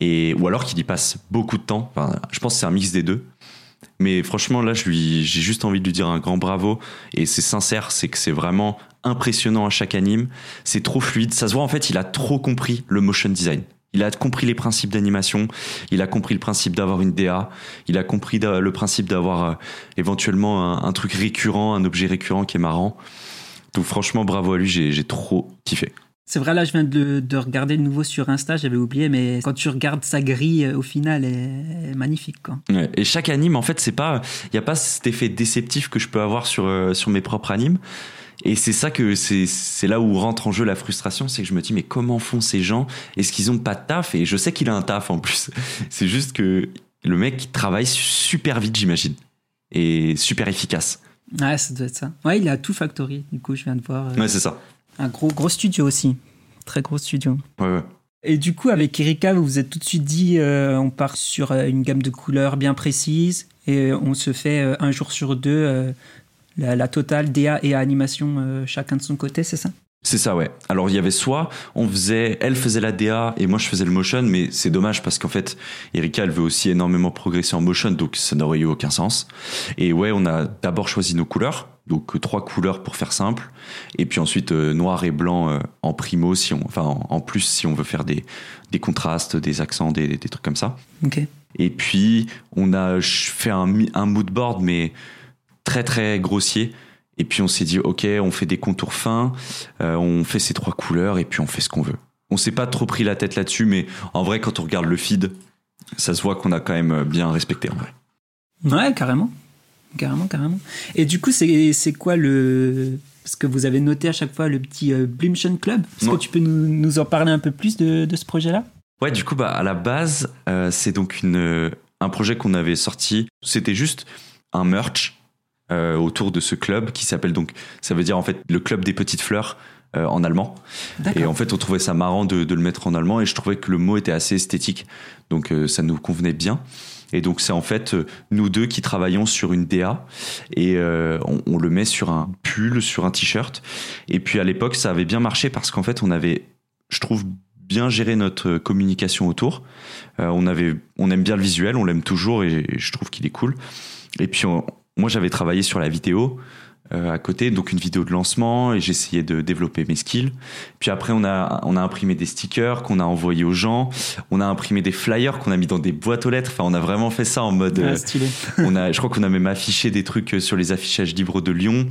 Et, ou alors qu'il y passe beaucoup de temps. Enfin, je pense que c'est un mix des deux. Mais franchement, là, j'ai juste envie de lui dire un grand bravo. Et c'est sincère, c'est que c'est vraiment impressionnant à chaque anime. C'est trop fluide. Ça se voit, en fait, il a trop compris le motion design. Il a compris les principes d'animation, il a compris le principe d'avoir une DA, il a compris le principe d'avoir euh, éventuellement un, truc récurrent, un objet récurrent qui est marrant. Donc franchement, bravo à lui, j'ai trop kiffé. C'est vrai, là, je viens de, regarder de nouveau sur Insta, j'avais oublié, mais quand tu regardes sa grille, euh, au final, elle est magnifique. Quoi. Et chaque anime, en fait, c'est pas, il n'y a pas cet effet déceptif que je peux avoir sur, euh, sur mes propres animes. Et c'est ça que c'est là où rentre en jeu la frustration, c'est que je me dis mais comment font ces gens? Est-ce qu'ils ont pas de taf? Et je sais qu'il a un taf en plus. C'est juste que le mec travaille super vite, j'imagine, et super efficace. Ouais, ça doit être ça. Ouais, il a tout factory. Du coup, je viens de voir. Euh, ouais, c'est ça. Un gros gros studio aussi, très gros studio. Ouais, ouais. Et du coup, avec Erika, vous vous êtes tout de suite dit, euh, on part sur euh, une gamme de couleurs bien précise et on se fait un jour sur deux la, totale DA et animation euh, chacun de son côté, c'est ça? C'est ça, ouais. Alors il y avait soit on faisait, elle faisait la DA et moi je faisais le motion, mais c'est dommage parce qu'en fait, Erika elle veut aussi énormément progresser en motion, donc ça n'aurait eu aucun sens. Et ouais, on a d'abord choisi nos couleurs, donc euh, trois couleurs pour faire simple, et puis ensuite euh, noir et blanc en primo si on, enfin en, plus si on veut faire des des contrastes, des accents, des, des trucs comme ça. Ok. Et puis on a fait un un mood board, mais très très grossier. Et puis on s'est dit, ok, on fait des contours fins, euh, on fait ces trois couleurs et puis on fait ce qu'on veut. On s'est pas trop pris la tête là-dessus, mais en vrai, quand on regarde le feed, ça se voit qu'on a quand même bien respecté en vrai. Ouais, carrément. Carrément, carrément. Et du coup, c'est quoi le. Parce que vous avez noté à chaque fois le petit euh, Club? Est-ce que tu peux nous, nous, en parler un peu plus de, de ce projet-là? Ouais, du coup, bah, à la base, euh, c'est donc une, un projet qu'on avait sorti. C'était juste un merch euh, autour de ce club qui s'appelle donc, ça veut dire en fait le club des petites fleurs euh, en allemand. Et en fait, on trouvait ça marrant de, de, le mettre en allemand et je trouvais que le mot était assez esthétique, donc euh, ça nous convenait bien. Et donc c'est en fait nous deux qui travaillons sur une DA et on, on, le met sur un pull, sur un t-shirt. Et puis à l'époque ça avait bien marché parce qu'en fait on avait, je trouve, bien géré notre communication autour. on avait, on aime bien le visuel, on l'aime toujours et je trouve qu'il est cool. Et puis on, moi, j'avais travaillé sur la vidéo. euh, à côté, donc une vidéo de lancement et j'essayais de développer mes skills. Puis après, on a, on a imprimé des stickers qu'on a envoyés aux gens. On a imprimé des flyers qu'on a mis dans des boîtes aux lettres. Enfin, on a vraiment fait ça en mode. Ouais, euh, stylé. on a, je crois qu'on a même affiché des trucs sur les affichages libres de Lyon.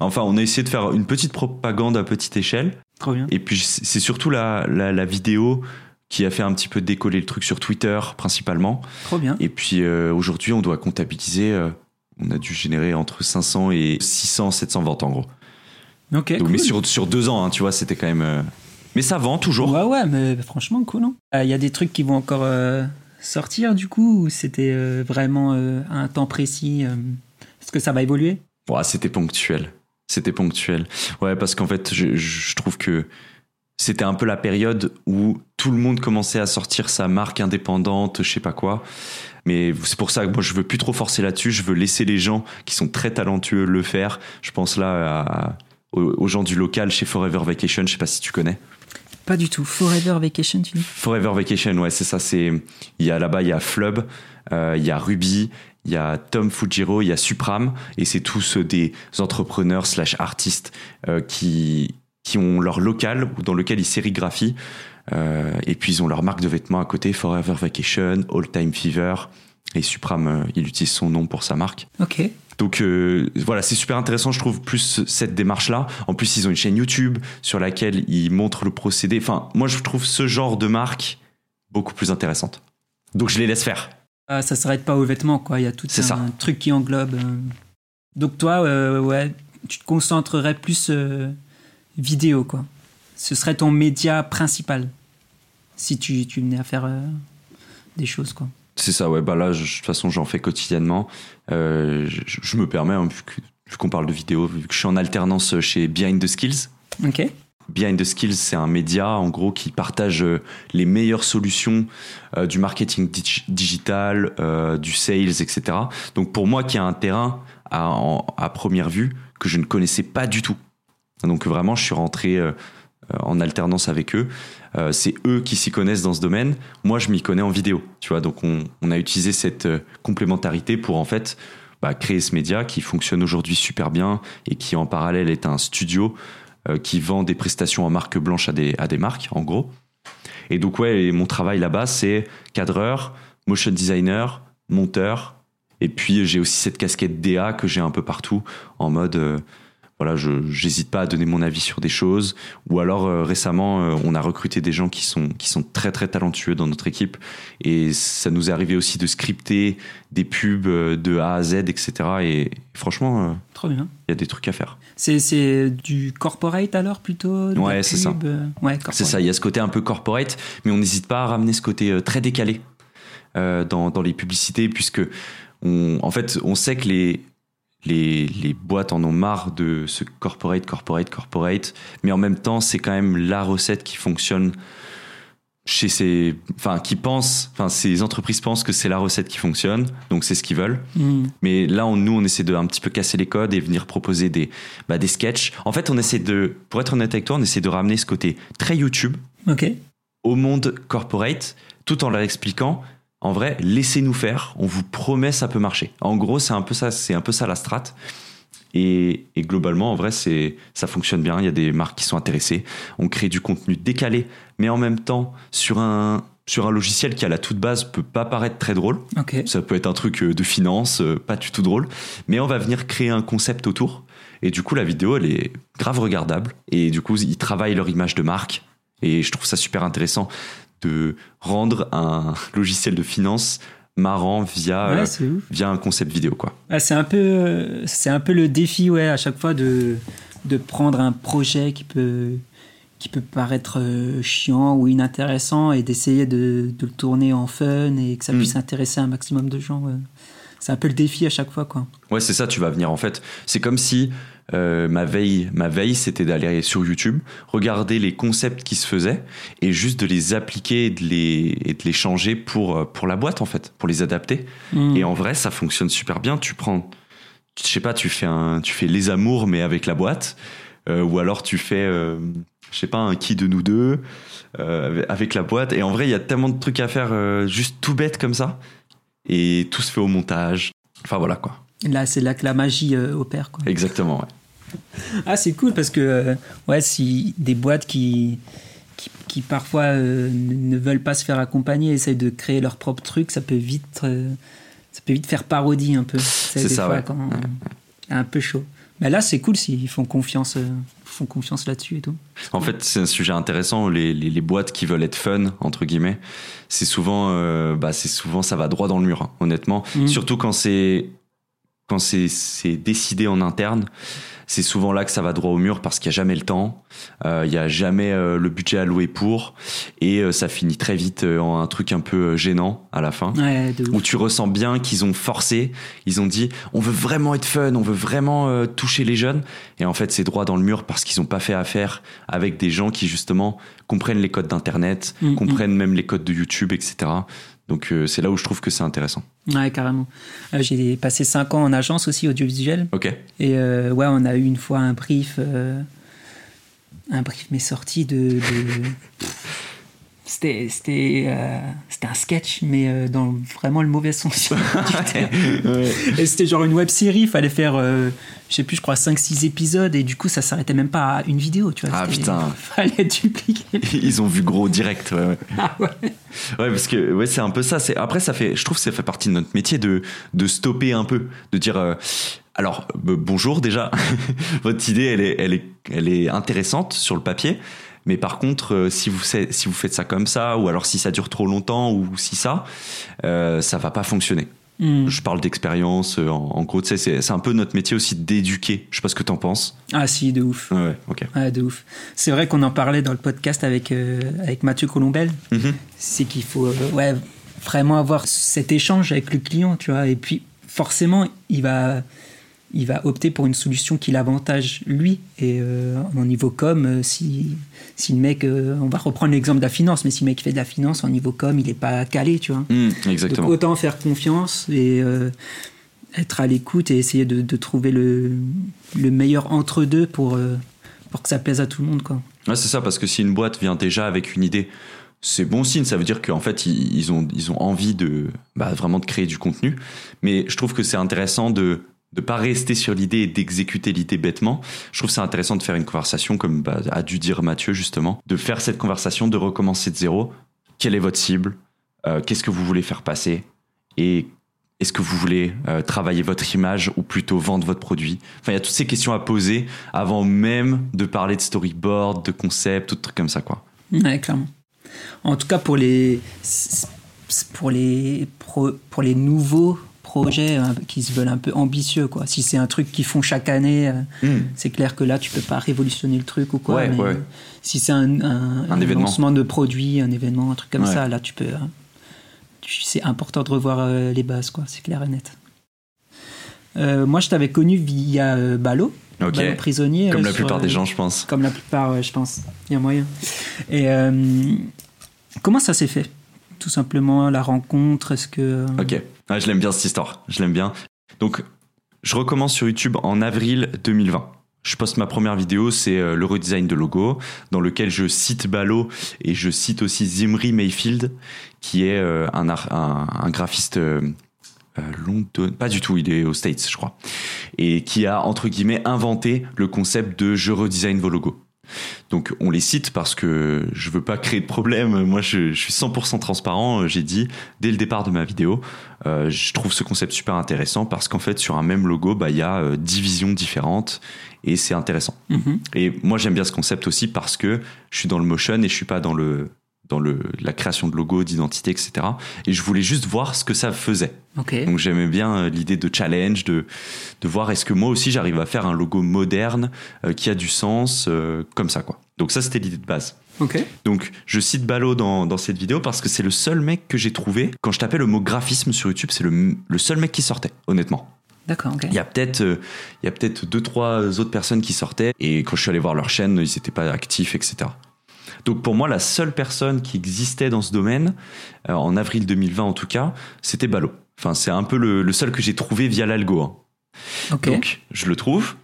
Enfin, on a essayé de faire une petite propagande à petite échelle. Trop bien. Et puis, c'est c'est surtout la, la, la vidéo qui a fait un petit peu décoller le truc sur Twitter, principalement. Trop bien. Et puis, euh, aujourd'hui, on doit comptabiliser. euh, on a dû générer entre 500 et 600, 700 ventes, en gros. Ok. Donc, cool. Mais sur, sur deux ans, hein, tu vois, c'était quand même. euh, Mais ça vend toujours. Ouais, ouais, mais franchement, cool, non Il y a des trucs qui vont encore euh, sortir, du coup, ou c'était euh, vraiment euh, à un temps précis euh, Est-ce que ça va évoluer? Ouais, c'était ponctuel. C'était ponctuel. Ouais, parce qu'en fait, je, je trouve que c'était un peu la période où tout le monde commençait à sortir sa marque indépendante, je sais pas quoi. Mais c'est pour ça que moi, je veux plus trop forcer là-dessus. Je veux laisser les gens qui sont très talentueux le faire. Je pense là à- aux, aux gens du local chez Forever Vacation. Je sais pas si tu connais. Pas du tout. Forever Vacation, tu dis? Forever Vacation, ouais, c'est ça. C'est il y a là-bas, il y a Flub, euh, il y a Ruby, il y a Tom Fujiro, il y a Supram, et c'est tous euh, des entrepreneurs slash artistes euh, qui qui ont leur local ou dans lequel ils sérigraphient. Euh, et puis ils ont leur marque de vêtements à côté, Forever Vacation, All Time Fever. Et Supram, euh, il utilise son nom pour sa marque. Ok. Donc euh, voilà, c'est super intéressant, je trouve, plus cette démarche-là. En plus, ils ont une chaîne YouTube sur laquelle ils montrent le procédé. Enfin, moi, je trouve ce genre de marque beaucoup plus intéressante. Donc je les laisse faire. Ah, ça s'arrête pas aux vêtements, quoi. Il y a tout un ça. truc qui englobe. Donc toi, euh, ouais, tu te concentrerais plus euh, vidéo, quoi. Ce serait ton média principal si tu, tu venais à faire euh, des choses, quoi. C'est ça, ouais. Bah là, je- de toute façon, j'en fais quotidiennement. Euh, je, je me permets, hein, vu que- vu qu'on parle de vidéo, vu que je suis en alternance chez Behind the Skills. Ok. Behind the Skills, c'est un média en gros qui partage euh, les meilleures solutions euh, du marketing dig- digital, euh, du sales, etc. Donc pour moi qui a un terrain à, en- à première vue que je ne connaissais pas du tout. Donc vraiment, je suis rentré euh, en alternance avec eux. Euh, c'est eux qui s'y connaissent dans ce domaine. Moi, je m'y connais en vidéo. Tu vois, donc on, a utilisé cette euh, complémentarité pour en fait bah, créer ce média qui fonctionne aujourd'hui super bien et qui en parallèle est un studio euh, qui vend des prestations en marque blanche à des, à des marques, en gros. Et donc, ouais, mon travail là-bas, c'est cadreur, motion designer, monteur. Et puis, j'ai aussi cette casquette DA que j'ai un peu partout, en mode, voilà, je j'hésite pas à donner mon avis sur des choses. Ou alors, euh, récemment, euh, on a recruté des gens qui sont, qui sont très, très talentueux dans notre équipe. Et ça nous est arrivé aussi de scripter des pubs euh, de A à Z, etc. Et franchement, euh, Trop bien. il y a des trucs à faire. C'est, c'est du corporate alors plutôt Ouais, c'est ça. Ouais. C'est ça, il y a ce côté un peu corporate, mais on n'hésite pas à ramener ce côté très décalé euh, dans, dans les publicités, puisque on, en fait, on sait que les, les, les boîtes en ont marre de ce corporate, corporate, corporate, mais en même temps, c'est quand même la recette qui fonctionne chez ces, enfin, qui pensent, enfin, ces entreprises pensent que c'est la recette qui fonctionne, donc c'est ce qu'ils veulent. Hmm. Mais là, on, nous, on essaie de un petit peu casser les codes et venir proposer des, bah, des sketchs. En fait, on essaie de, pour être honnête avec toi, on essaie de ramener ce côté très YouTube Ok. au monde corporate, tout en leur expliquant, en vrai, laissez-nous faire, on vous promet ça peut marcher. En gros, c'est un peu ça, c'est un peu ça la strat. Et, et globalement, en vrai, c'est, ça fonctionne bien. Il y a des marques qui sont intéressées. On crée du contenu décalé, mais en même temps sur un sur un logiciel qui à la toute base peut pas paraître très drôle. Ça peut être un truc euh, de finance, euh, pas du tout drôle, mais on va venir créer un concept autour. Et du coup, la vidéo, elle est grave regardable. Et du coup, ils travaillent leur image de marque. Et je trouve ça super intéressant de rendre un logiciel de finance marrant via, Ouais, euh, via un concept vidéo, quoi. Ah, c'est un peu, c'est un peu le défi, ouais, à chaque fois de, de prendre un projet qui peut, qui peut paraître euh, chiant ou inintéressant et d'essayer de, de le tourner en fun et que ça Mm. puisse intéresser un maximum de gens. ouais. C'est un peu le défi à chaque fois, quoi. Ouais, c'est ça, tu vas venir en fait. C'est comme si euh, ma veille, ma veille, c'était d'aller sur YouTube, regarder les concepts qui se faisaient et juste de les appliquer et de les, et de les changer pour, euh, pour la boîte en fait, pour les adapter. Mm. Et en vrai, ça fonctionne super bien. Tu prends, je sais pas, tu fais un, tu fais les amours mais avec la boîte, euh, ou alors tu fais, euh, je sais pas, un qui de nous deux avec la boîte. Et en vrai, il y a tellement de trucs à faire, juste tout bête comme ça, et tout se fait au montage. Enfin voilà quoi. Là, c'est là que la magie opère, quoi. Exactement. Ouais. Ah, c'est cool parce que, euh, ouais, si des boîtes qui, qui, qui parfois euh, ne veulent pas se faire accompagner, essayent de créer leur propre truc, ça peut vite, euh, ça peut vite faire parodie un peu. C'est ça, fois ouais. quand un peu chaud. Mais là, c'est cool s'ils font confiance, font confiance là-dessus et tout. En fait, c'est un sujet intéressant. Les, les, les boîtes qui veulent être fun, entre guillemets, c'est souvent, bah, c'est souvent, ça va droit dans le mur, hein, honnêtement. Mhm. Surtout quand c'est, quand c'est, décidé en interne. C'est souvent là que ça va droit au mur parce qu'il n'y a jamais le temps, euh, il n'y a jamais euh, le budget alloué pour, et euh, ça finit très vite euh, en un truc un peu euh, gênant à la fin. Ouais, où tu ressens bien qu'ils ont forcé, ils ont dit on veut vraiment être fun, on veut vraiment euh, toucher les jeunes, et en fait c'est droit dans le mur parce qu'ils n'ont pas fait affaire avec des gens qui justement comprennent les codes d'internet, Mm, comprennent même les codes de YouTube, etc. Donc euh, c'est là où je trouve que c'est intéressant. Ouais, carrément. Euh, J'ai passé 5 ans en agence aussi audiovisuelle. Ok. Et euh, ouais, on a eu une fois un brief. un brief mais sorti de. de- C'était c'était euh, c'était un sketch, mais euh, dans vraiment le mauvais sens. du terme. Et c'était genre une web série, il fallait faire, euh, je sais plus, je crois 5-6 épisodes, et du coup ça s'arrêtait même pas à une vidéo, tu vois. Ah, putain. Fallait dupliquer. Ils ont vu gros direct. Ouais, ouais. Ah ouais. Ouais, parce que ouais, c'est un peu ça. C'est après ça fait, je trouve que ça fait partie de notre métier de de stopper un peu, de dire. euh, alors euh, bonjour déjà. Votre idée, elle est elle est elle est intéressante sur le papier. Mais par contre, euh, si vous sa- si vous faites ça comme ça, ou alors si ça dure trop longtemps, ou si ça, euh, ça va pas fonctionner. Hmm. Je parle d'expérience. euh, En, en gros, tu sais, c'est un peu notre métier aussi d'éduquer. Je sais pas ce que t'en penses. Ah si, de ouf. Ouais, ok. Ouais, de ouf. C'est vrai qu'on en parlait dans le podcast avec, euh, avec Mathieu Colombel. Mhm. C'est qu'il faut euh, ouais, vraiment avoir cet échange avec le client, tu vois. Et puis, forcément, il va, il va opter pour une solution qui l'avantage lui. Et euh, en niveau com, euh, si, si le mec, euh, on va reprendre l'exemple de la finance, mais si le mec fait de la finance, en niveau com, il n'est pas calé, tu vois. Donc exactement. autant faire confiance et euh, être à l'écoute et essayer de, de trouver le, le meilleur entre deux pour, pour que ça plaise à tout le monde. Quoi. Ouais, c'est ça, parce que si une boîte vient déjà avec une idée, c'est bon signe. Ça veut dire qu'en fait, ils, ils ont, ils ont envie de bah, vraiment de créer du contenu. Mais je trouve que c'est intéressant de ne pas rester sur l'idée et d'exécuter l'idée bêtement. Je trouve c'est intéressant de faire une conversation, comme bah, a dû dire Mathieu justement, de faire cette conversation, de recommencer de zéro. Quelle est votre cible? Euh, Qu'est-ce que vous voulez faire passer? Et est-ce que vous voulez euh, travailler votre image ou plutôt vendre votre produit? Enfin, il y a toutes ces questions à poser avant même de parler de storyboard, de concept, tout trucs comme ça, quoi. Ouais, clairement. En tout cas, pour les, pour les, pour les nouveaux projets hein, qui se veulent un peu ambitieux, quoi. si c'est un truc qu'ils font chaque année, euh, c'est clair que là, tu peux pas révolutionner le truc ou quoi. Ouais, mais ouais. si c'est un, un, Un événement. lancement de produit, un événement, un truc comme Ouais. ça, là, tu peux. euh, c'est important de revoir euh, les bases, quoi. C'est clair et net. Euh, moi, je t'avais connu via euh, Ballot, Ok. Ballot prisonnier. Comme euh, la sur, plupart des gens, je pense. Comme la plupart, je pense. Il y a moyen. Et comment ça s'est fait? Tout simplement, la rencontre, est-ce que. Ok. Ah, je l'aime bien cette histoire. Je l'aime bien. Donc, je recommence sur YouTube en avril 2020. Je poste ma première vidéo, c'est euh, le redesign de logo, dans lequel je cite Ballot et je cite aussi Zimri Mayfield, qui est euh, un, un, un graphiste euh, euh, london, pas du tout, il est aux States, je crois, et qui a entre guillemets inventé le concept de je redesign vos logos. Donc on les cite parce que je veux pas créer de problème. Moi, je, je suis 100% transparent. J'ai dit dès le départ de ma vidéo, euh, je trouve ce concept super intéressant parce qu'en fait, sur un même logo, bah, il y a euh, 10 visions différentes et c'est intéressant. Mhm. Et moi, j'aime bien ce concept aussi parce que je suis dans le motion et je suis pas dans le dans le la création de logo, d'identité, etc. Et je voulais juste voir ce que ça faisait. Donc j'aimais bien euh, l'idée de challenge, de, de voir est-ce que moi aussi j'arrive à faire un logo moderne euh, qui a du sens, euh, comme ça quoi. Donc ça c'était l'idée de base. Donc je cite Ballot dans, dans cette vidéo parce que c'est le seul mec que j'ai trouvé. Quand je tapais le mot graphisme sur YouTube, c'est le, le seul mec qui sortait, honnêtement. D'accord. Il y a peut-être il y a peut-être deux trois autres personnes qui sortaient et quand je suis allé voir leur chaîne, ils n'étaient pas actifs, etc. Donc pour moi, la seule personne qui existait dans ce domaine, euh, en avril 2020 en tout cas, c'était Ballot. Enfin, c'est un peu le, le seul que j'ai trouvé via l'algo. hein. Donc, je le trouve.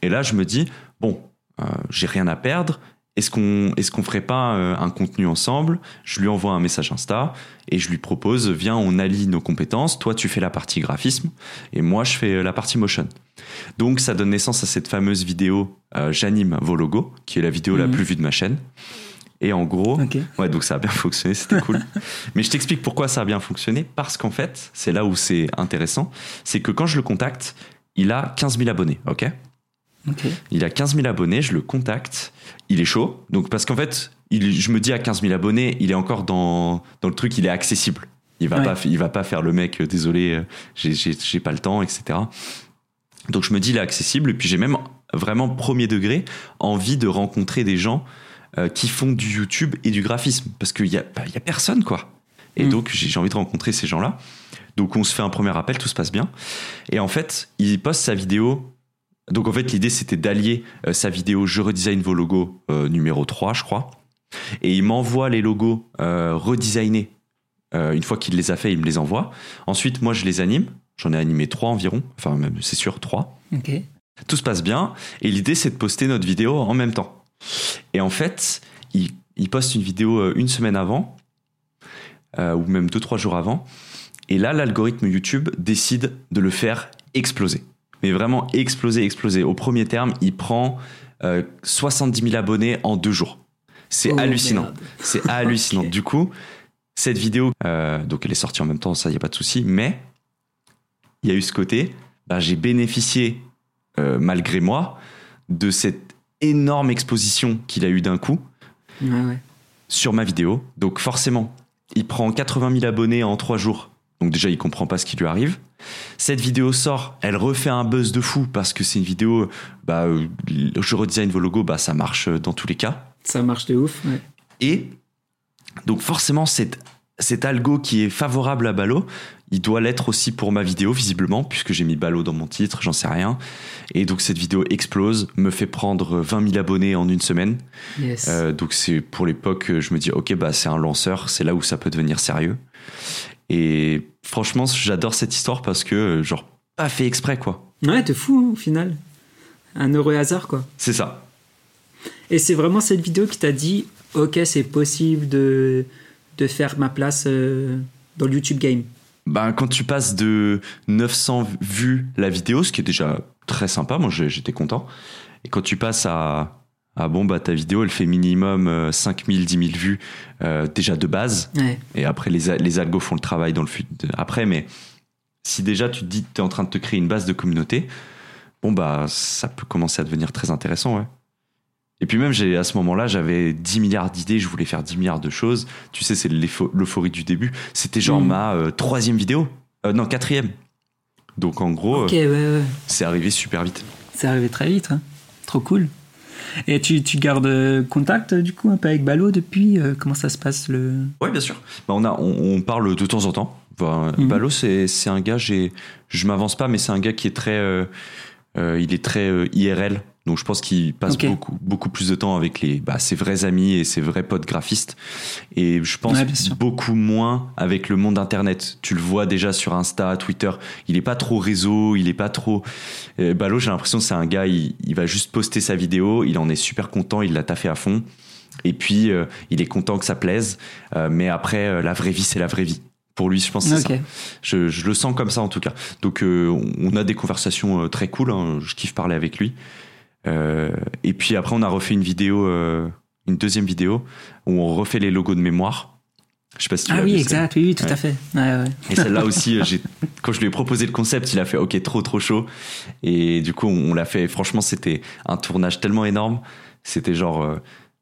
Et là, je me dis, bon, euh, j'ai rien à perdre. est-ce qu'on qu'on ferait pas euh, un contenu ensemble? Je lui envoie un message Insta et je lui propose viens on allie nos compétences. Toi tu fais la partie graphisme et moi je fais la partie motion. Donc ça donne naissance à cette fameuse vidéo euh, j'anime vos logos qui est la vidéo la Mhm. plus vue de ma chaîne. Et en gros, ouais donc ça a bien fonctionné, c'était cool. Mais je t'explique pourquoi ça a bien fonctionné parce qu'en fait c'est là où c'est intéressant, c'est que quand je le contacte, il a 15 000 abonnés, ok? Il a 15 000 abonnés, je le contacte, il est chaud. Donc parce qu'en fait, il, je me dis à 15 000 abonnés, il est encore dans, dans le truc, il est accessible. Il va Ouais. pas, il va pas faire le mec, euh, désolé, euh, j'ai pas le temps, etc. Donc je me dis, il est accessible. Et puis j'ai même vraiment premier degré envie de rencontrer des gens euh, qui font du YouTube et du graphisme. Parce qu'il y a, bah, y a personne, quoi. Et Mm. donc j'ai envie de rencontrer ces gens-là. Donc on se fait un premier appel, tout se passe bien. Et en fait, il poste sa vidéo. Donc en fait, l'idée c'était d'allier euh, sa vidéo Je redesign vos logos euh, numéro 3, je crois. Et il m'envoie les logos redesignés. Une fois qu'il les a fait, il me les envoie. Ensuite, moi, je les anime. J'en ai animé trois environ. Enfin, même, c'est sûr, trois. Tout se passe bien. Et l'idée, c'est de poster notre vidéo en même temps. Et en fait, il, il poste une vidéo euh, une semaine avant, euh, ou même deux, trois jours avant. Et là, l'algorithme YouTube décide de le faire exploser. Mais vraiment exploser, exploser. Au premier terme, il prend euh, 70 000 abonnés en deux jours. C'est Oh, hallucinant. C'est hallucinant. Du coup, cette vidéo, euh, donc elle est sortie en même temps, ça, il n'y a pas de souci. Mais il y a eu ce côté, bah, j'ai bénéficié, euh, malgré moi, de cette énorme exposition qu'il a eu d'un coup Ouais, ouais. sur ma vidéo. Donc forcément, il prend 80 000 abonnés en trois jours. Donc déjà, il comprend pas ce qui lui arrive. Cette vidéo sort, elle refait un buzz de fou parce que c'est une vidéo, bah, euh, je redesign vos logos, bah, ça marche dans tous les cas. Ça marche de ouf. Ouais. Et donc forcément, cet, cet algo qui est favorable à Ballot, il doit l'être aussi pour ma vidéo, visiblement, puisque j'ai mis Ballot dans mon titre, j'en sais rien. Et donc cette vidéo explose, me fait prendre 20 000 abonnés en une semaine. Yes. Euh, donc c'est pour l'époque, je me dis, ok, bah c'est un lanceur, c'est là où ça peut devenir sérieux. Et franchement, j'adore cette histoire parce que, genre, pas fait exprès, quoi. Ouais, de fou hein, au final. Un heureux hasard quoi. C'est ça. Et c'est vraiment cette vidéo qui t'a dit ok c'est possible de, de faire ma place euh, dans le YouTube game. Ben, quand tu passes de 900 vues la vidéo, ce qui est déjà très sympa, moi j'étais content. Et quand tu passes à, à bon, bah ta vidéo elle fait minimum euh, 5000, 10 000 vues euh, déjà de base. Ouais. Et après, les, les algos font le travail dans le fut après. Mais si déjà tu te dis que tu es en train de te créer une base de communauté, bon, bah ça peut commencer à devenir très intéressant, ouais. Et puis même, j'ai, à ce moment-là, j'avais 10 milliards d'idées, je voulais faire 10 milliards de choses. Tu sais, c'est l'eupho- l'euphorie du début. C'était genre Mm. ma euh, troisième vidéo. Euh, non, quatrième. Donc en gros, euh, ouais ouais. c'est arrivé super vite. C'est arrivé très vite. hein. Trop cool. Et tu, tu gardes contact du coup un peu avec Ballot depuis Comment ça se passe le Oui, bien sûr. Bah, on, a, on, on parle de temps en temps. Mhm. Ballot, c'est un gars, je m'avance pas, mais c'est un gars qui est très. il est très IRL. Donc je pense qu'il passe beaucoup, beaucoup plus de temps avec les, bah, ses vrais amis et ses vrais potes graphistes. Et je pense Ouais, beaucoup moins avec le monde Internet. Tu le vois déjà sur Insta, Twitter. Il est pas trop réseau, il est pas trop. Euh, Ballot, j'ai l'impression que c'est un gars, il, il va juste poster sa vidéo, il en est super content, il l'a taffé à fond. Et puis, euh, il est content que ça plaise. Euh, mais après, euh, la vraie vie, c'est la vraie vie. Pour lui, je pense que c'est ça. Je, je le sens comme ça en tout cas. Donc on a des conversations très cool. hein. Je kiffe parler avec lui. Euh, et puis après, on a refait une vidéo, euh, une deuxième vidéo où on refait les logos de mémoire. Je sais pas si tu Ah oui vu, exact oui, oui tout Ouais. à fait. Ouais, ouais. et celle-là aussi, euh, quand je lui ai proposé le concept, il a fait OK, trop trop chaud. Et du coup, on, on l'a fait. Franchement, c'était un tournage tellement énorme. C'était genre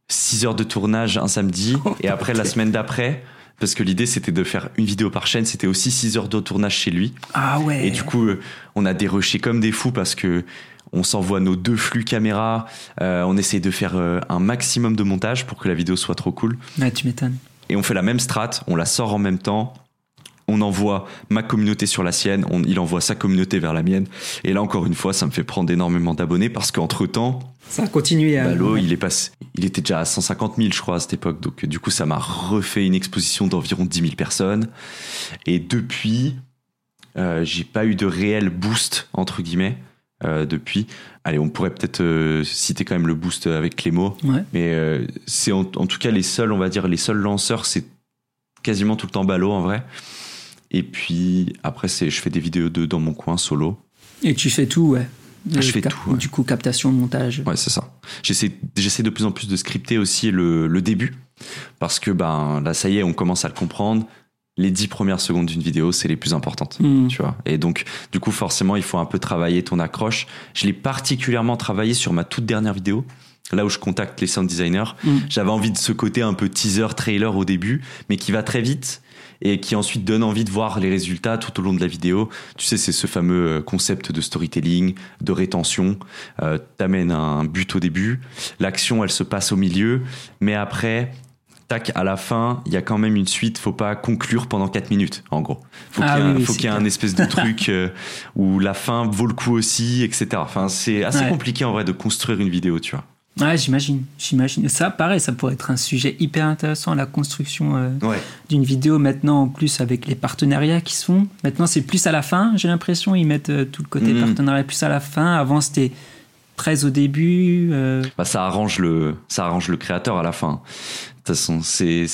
6 heures de tournage un samedi. Oh, et après, la semaine d'après, parce que l'idée c'était de faire une vidéo par chaîne, c'était aussi 6 heures de tournage chez lui. Ah ouais. Et du coup, on a dérushé comme des fous parce que on s'envoie nos deux flux caméra. euh, on essaye de faire euh, un maximum de montage pour que la vidéo soit trop cool. Ouais, tu m'étonnes. Et on fait la même strat, on la sort en même temps. On envoie ma communauté sur la sienne, on- il envoie sa communauté vers la mienne. Et là, encore une fois, ça me fait prendre énormément d'abonnés parce qu'entre temps, Ça a continué à. Ballot, il est passé, il était déjà à 150 000, je crois, à cette époque. Donc, du coup, ça m'a refait une exposition d'environ 10 000 personnes. Et depuis, euh, j'ai pas eu de réel boost, entre guillemets. Depuis. Allez, on pourrait peut-être citer quand même le boost avec Clémo. Ouais. Mais c'est en, en, tout cas les seuls, on va dire, les seuls lanceurs, c'est quasiment tout le temps ballot en vrai. Et puis après, c'est, je fais des vidéos de, dans mon coin solo. Et tu fais tout, ouais. Ah, je fais tout. Ouais. Du coup, captation, montage. Ouais, c'est ça. J'essaie, j'essaie de plus en plus de scripter aussi le, le début. Parce que ben, là, ça y est, on commence à le comprendre. Les dix premières secondes d'une vidéo, c'est les plus importantes. Mm. Tu vois. Et donc, du coup, forcément, il faut un peu travailler ton accroche. Je l'ai particulièrement travaillé sur ma toute dernière vidéo là où je contacte les sound designers. Mm. J'avais envie de ce côté un peu teaser, trailer au début, mais qui va très vite et qui ensuite donne envie de voir les résultats tout au long de la vidéo. Tu sais, c'est ce fameux concept de storytelling, de rétention. Euh, T'amènes un but au début, l'action elle se passe au milieu, mais après, tac, à la fin, il y a quand même une suite. Faut pas conclure pendant 4 minutes, en gros. Faut Ah qu'il y ait, un- oui, oui, espèce de truc euh, où la fin vaut le coup aussi, etc. Enfin, c'est assez Ouais. compliqué en vrai de construire une vidéo, tu vois. Ouais, j'imagine. J'imagine. Ça, pareil, ça pourrait être un sujet hyper intéressant, la construction euh, Ouais. d'une vidéo maintenant, en plus avec les partenariats qui se font. Maintenant, c'est plus à la fin, j'ai l'impression. Ils mettent euh, tout le côté Mhm. partenariat plus à la fin. Avant, c'était très au début. euh, bah, ça arrange le ça arrange le créateur à la fin. De toute façon, c'est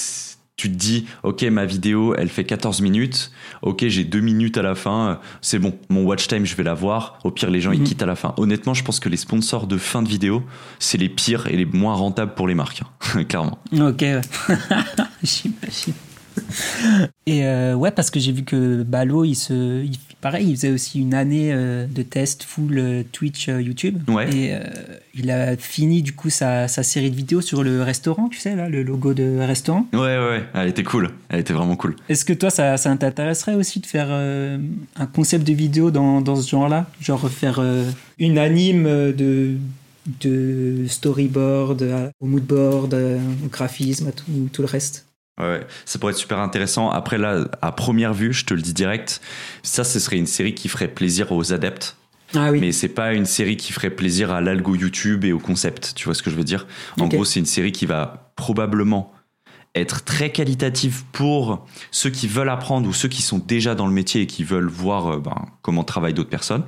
tu te dis OK, ma vidéo, elle fait 14 minutes. OK, j'ai deux minutes à la fin, c'est bon. Mon watch time, je vais la voir. Au pire les gens ils Mhm. quittent à la fin. Honnêtement, je pense que les sponsors de fin de vidéo, c'est les pires et les moins rentables pour les marques, hein. clairement. Ok, j'imagine. Et euh, ouais, parce que j'ai vu que Balo, il se, il- pareil, il faisait aussi une année euh, de test full euh, Twitch, YouTube. Ouais. Et il a fini du coup sa, sa série de vidéos sur le restaurant, tu sais, là, le logo de restaurant. Ouais ouais, ouais, elle était cool. Elle était vraiment cool. Est-ce que toi, ça, ça t'intéresserait aussi de faire un concept de vidéo dans, dans ce genre-là? Genre faire une anime de, de storyboard au moodboard, au graphisme, à tout, tout le reste? Ouais, ça pourrait être super intéressant. Après là, à première vue, je te le dis direct, ça ce serait une série qui ferait plaisir aux adeptes. Ah oui. Mais c'est pas une série qui ferait plaisir à l'algo YouTube et au concept. Tu vois ce que je veux dire? En gros, c'est une série qui va probablement être très qualitative pour ceux qui veulent apprendre ou ceux qui sont déjà dans le métier et qui veulent voir euh, ben, comment travaillent d'autres personnes.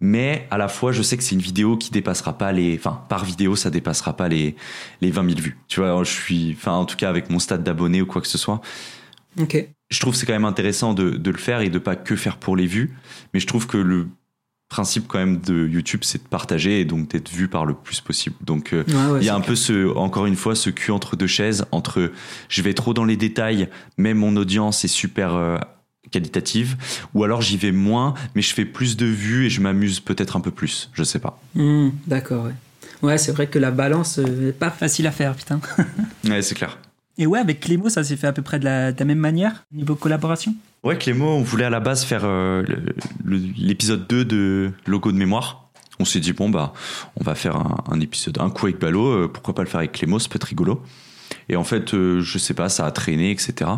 Mais à la fois, je sais que c'est une vidéo qui dépassera pas les, enfin, par vidéo, ça dépassera pas les, les 20 000 vues. Tu vois, je suis, enfin, en tout cas, avec mon stade d'abonnés ou quoi que ce soit, Ok. je trouve que c'est quand même intéressant de, de le faire et de pas que faire pour les vues. Mais je trouve que le principe quand même de YouTube, c'est de partager et donc d'être vu par le plus possible. Donc euh, Ouais, ouais, il y a un peu ce, encore une fois, ce cul entre deux chaises, entre je vais trop dans les détails, mais mon audience est super euh, qualitative, ou alors j'y vais moins, mais je fais plus de vues et je m'amuse peut-être un peu plus. Je sais pas. Hmm, D'accord, ouais. Ouais, c'est vrai que la balance euh, est pas facile à faire, putain. Ouais, c'est clair. Et ouais, avec Clémo, ça s'est fait à peu près de la, de la même manière, niveau collaboration? Ouais, Clémo, on voulait à la base faire euh, l'épisode 2 de Logo de mémoire. On s'est dit, bon, bah, on va faire un, un épisode, un coup avec Balo, euh, pourquoi pas le faire avec Clémo, ça peut être rigolo. Et en fait, euh, je sais pas, ça a traîné, etc.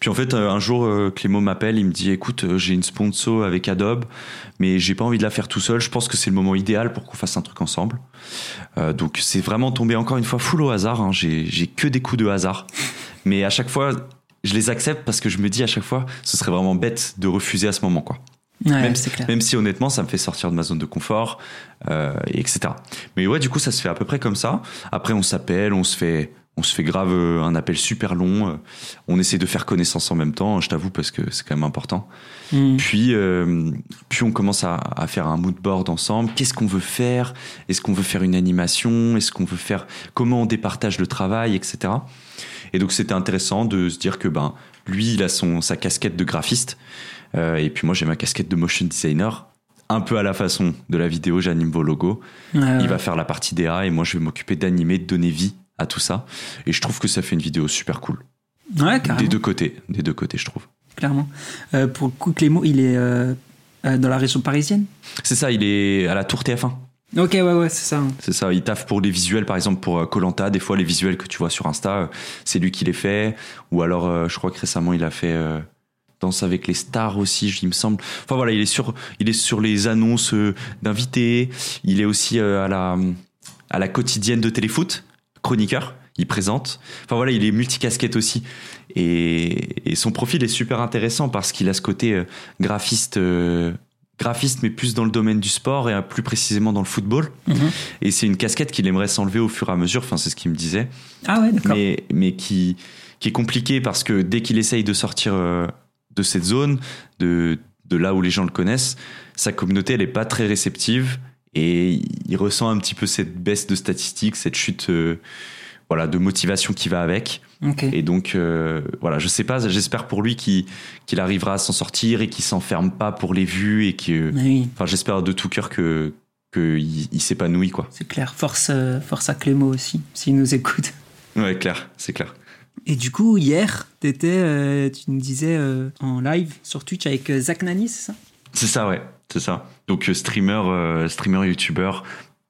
Puis en fait, euh, un jour, euh, Clémo m'appelle, il me dit, écoute, j'ai une sponsor avec Adobe, mais j'ai pas envie de la faire tout seul. Je pense que c'est le moment idéal pour qu'on fasse un truc ensemble. Euh, donc c'est vraiment tombé encore une fois full au hasard. hein. J'ai que des coups de hasard. Mais à chaque fois, je les accepte parce que je me dis à chaque fois, ce serait vraiment bête de refuser à ce moment, quoi. Ouais, Même- c'est clair. Même si honnêtement, ça me fait sortir de ma zone de confort, euh, et etc. Mais ouais, du coup, ça se fait à peu près comme ça. Après, on s'appelle, on se fait, on se fait grave euh, un appel super long. euh, On essaie de faire connaissance en même temps, je t'avoue, parce que c'est quand même important. Hmm. Puis, euh, puis on commence à, à faire un mood board ensemble. Qu'est-ce qu'on veut faire? Est-ce qu'on veut faire une animation? Est-ce qu'on veut faire comment on départage le travail, etc. Et donc c'était intéressant de se dire que ben lui il a son sa casquette de graphiste euh, et puis moi j'ai ma casquette de motion designer. Un peu à la façon de la vidéo, j'anime vos logos. Ouais, ouais. Il va faire la partie DA et moi je vais m'occuper d'animer, de donner vie à tout ça. Et je trouve que ça fait une vidéo super cool. Ouais, carrément. Des deux côtés, des deux côtés je trouve. clairement. Euh, pour le coup, Clémo, il est euh, euh, dans la région parisienne C'est ça, il est à la tour TF1. Ok, ouais, ouais, c'est ça. C'est ça, il taffe pour les visuels, par exemple pour Colanta. Des fois, les visuels que tu vois sur Insta, c'est lui qui les fait. Ou alors, je crois que récemment, il a fait Danse avec les stars aussi, il me semble. Enfin voilà, il est sur, il est sur les annonces d'invités. Il est aussi à la, à la quotidienne de téléfoot, chroniqueur. Il présente. Enfin voilà, il est multicasquette aussi. Et, et son profil est super intéressant parce qu'il a ce côté euh, graphiste euh, graphiste, mais plus dans le domaine du sport et plus précisément dans le football. Mhm. Et c'est une casquette qu'il aimerait s'enlever au fur et à mesure. Enfin, c'est ce qu'il me disait. Ah ouais, d'accord. Mais, mais qui, qui est compliqué parce que dès qu'il essaye de sortir euh, de cette zone, de, de là où les gens le connaissent, sa communauté, elle est pas très réceptive et il ressent un petit peu cette baisse de statistiques, cette chute euh, voilà, de motivation qui va avec. Et donc, euh, voilà, je sais pas, j'espère pour lui qu'il arrivera à s'en sortir et qu'il s'enferme pas pour les vues et que. Oui, Enfin, j'espère de tout cœur que qu'il il s'épanouit, quoi. c'est clair. Force, euh, force à Clément aussi, s'il nous écoute. Ouais, clair, c'est clair. Et du coup, hier, t'étais, euh, tu nous disais euh, en live sur Twitch avec Zach Nani, c'est ça? C'est ça, ouais, c'est ça. Donc, euh, streamer, euh, streamer, youtubeur,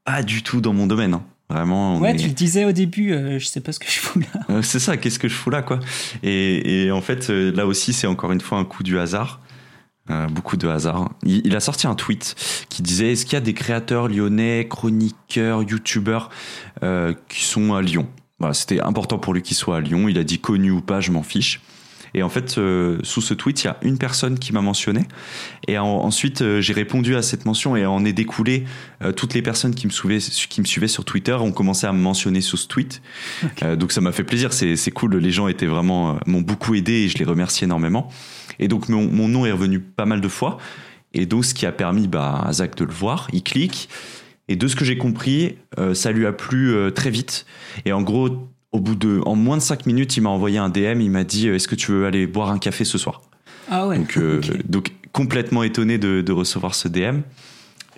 pas du tout dans mon domaine, hein. Vraiment. on Ouais, est- tu le disais au début, euh, je sais pas ce que je fous là. Euh, c'est ça, qu'est-ce que je fous là, quoi. Et, et en fait, euh, là aussi, c'est encore une fois un coup du hasard. Beaucoup de hasard. Il, il a sorti un tweet qui disait Est-ce qu'il y a des créateurs lyonnais, chroniqueurs, youtubeurs qui sont à Lyon? Voilà, C'était important pour lui qu'ils soient à Lyon. Il a dit connu ou pas, je m'en fiche. Et en fait, euh, sous ce tweet, il y a une personne qui m'a mentionné. Et en- ensuite, euh, j'ai répondu à cette mention et en est découlé euh, toutes les personnes qui me, suivaient, qui me suivaient sur Twitter ont commencé à me mentionner sous ce tweet. Donc ça m'a fait plaisir, c'est cool. Les gens étaient vraiment m'ont beaucoup aidé et je les remercie énormément. Et donc mon, mon nom est revenu pas mal de fois. Et donc ce qui a permis bah, à Zach de le voir, il clique. Et de ce que j'ai compris, ça lui a plu très vite. Et en gros, au bout de, en moins de 5 minutes, il m'a envoyé un DM. Il m'a dit, euh, est-ce que tu veux aller boire un café ce soir? Ah ouais. donc, euh, donc complètement étonné de, de recevoir ce DM.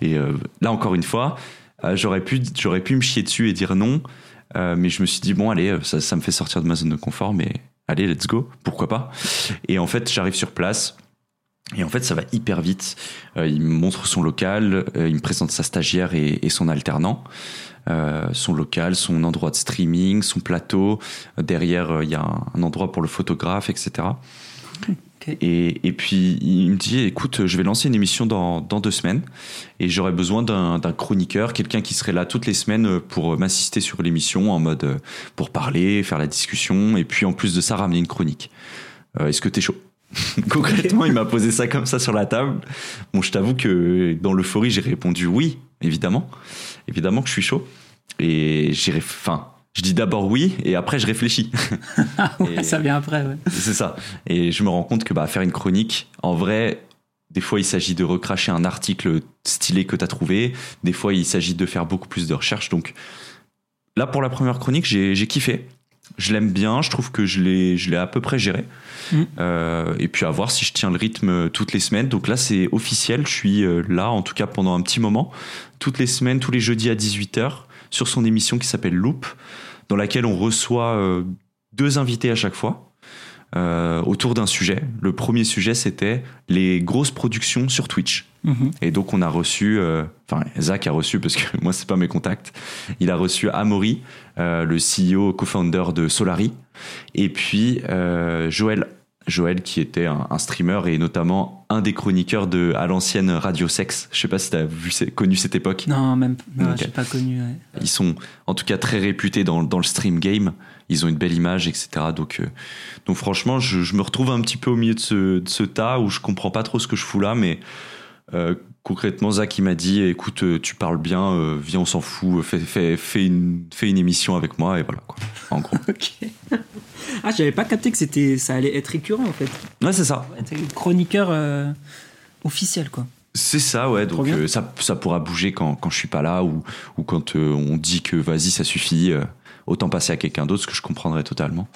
Et euh, là encore une fois, euh, j'aurais pu, j'aurais pu me chier dessus et dire non, mais je me suis dit bon allez, ça, ça me fait sortir de ma zone de confort, mais allez let's go, pourquoi pas? Et en fait j'arrive sur place. Et en fait, ça va hyper vite. Euh, il me montre son local, euh, il me présente sa stagiaire et, et son alternant, Euh, son local, son endroit de streaming, son plateau. Euh, Derrière, euh, il y a un, un endroit pour le photographe, etc. Et, et puis il me dit écoute, je vais lancer une émission dans, dans deux semaines et j'aurais besoin d'un chroniqueur, quelqu'un qui serait là toutes les semaines pour m'assister sur l'émission en mode euh, pour parler, faire la discussion et puis en plus de ça ramener une chronique. Euh, Est-ce que t'es chaud? Concrètement, il m'a posé ça comme ça sur la table. Bon, je t'avoue que dans l'euphorie, j'ai répondu oui, évidemment, évidemment que je suis chaud. Et j'ai, enfin, je dis d'abord oui et après je réfléchis. Ouais, ça vient après, ouais. C'est ça. Et je me rends compte que bah, faire une chronique, en vrai, des fois il s'agit de recracher un article stylé que tu as trouvé, des fois il s'agit de faire beaucoup plus de recherches. Donc là, pour la première chronique, j'ai kiffé. Je l'aime bien, je trouve que je l'ai je l'ai à peu près géré. Mm. Euh, et puis à voir si je tiens le rythme toutes les semaines. Donc là, c'est officiel, je suis euh, là, en tout cas pendant un petit moment, toutes les semaines, tous les jeudis à 18h, sur son émission qui s'appelle Loop, dans laquelle on reçoit euh, deux invités à chaque fois euh, autour d'un sujet. Le premier sujet, c'était les grosses productions sur Twitch. Mhm. Et donc, on a reçu, euh, enfin, Zach a reçu, parce que moi, c'est pas mes contacts, il a reçu Amaury, euh, le CEO, co-founder de Solari, et puis euh, Joël. Joël, qui était un, un streamer et notamment un des chroniqueurs de à l'ancienne Radio Sex. Je sais pas si tu as vu, connu cette époque. Non, même non, pas connu. ouais. Ils sont en tout cas très réputés dans, dans le stream game. Ils ont une belle image, etc. Donc, euh, donc franchement, je, je me retrouve un petit peu au milieu de ce, de ce tas où je comprends pas trop ce que je fous là, mais euh, concrètement, Zach il m'a dit, écoute, euh, tu parles bien, euh, viens, on s'en fout, fais, fais, fais une, fais une émission avec moi et voilà quoi. En gros. Ok. ah, j'avais pas capté que c'était, ça allait être récurrent en fait. Ouais, c'est ça. Chroniqueur euh, officiel quoi. C'est ça, ouais. Donc euh, ça, ça pourra bouger quand, quand je suis pas là ou, ou quand euh, on dit que vas-y, ça suffit. euh, autant passer à quelqu'un d'autre, ce que je comprendrais totalement.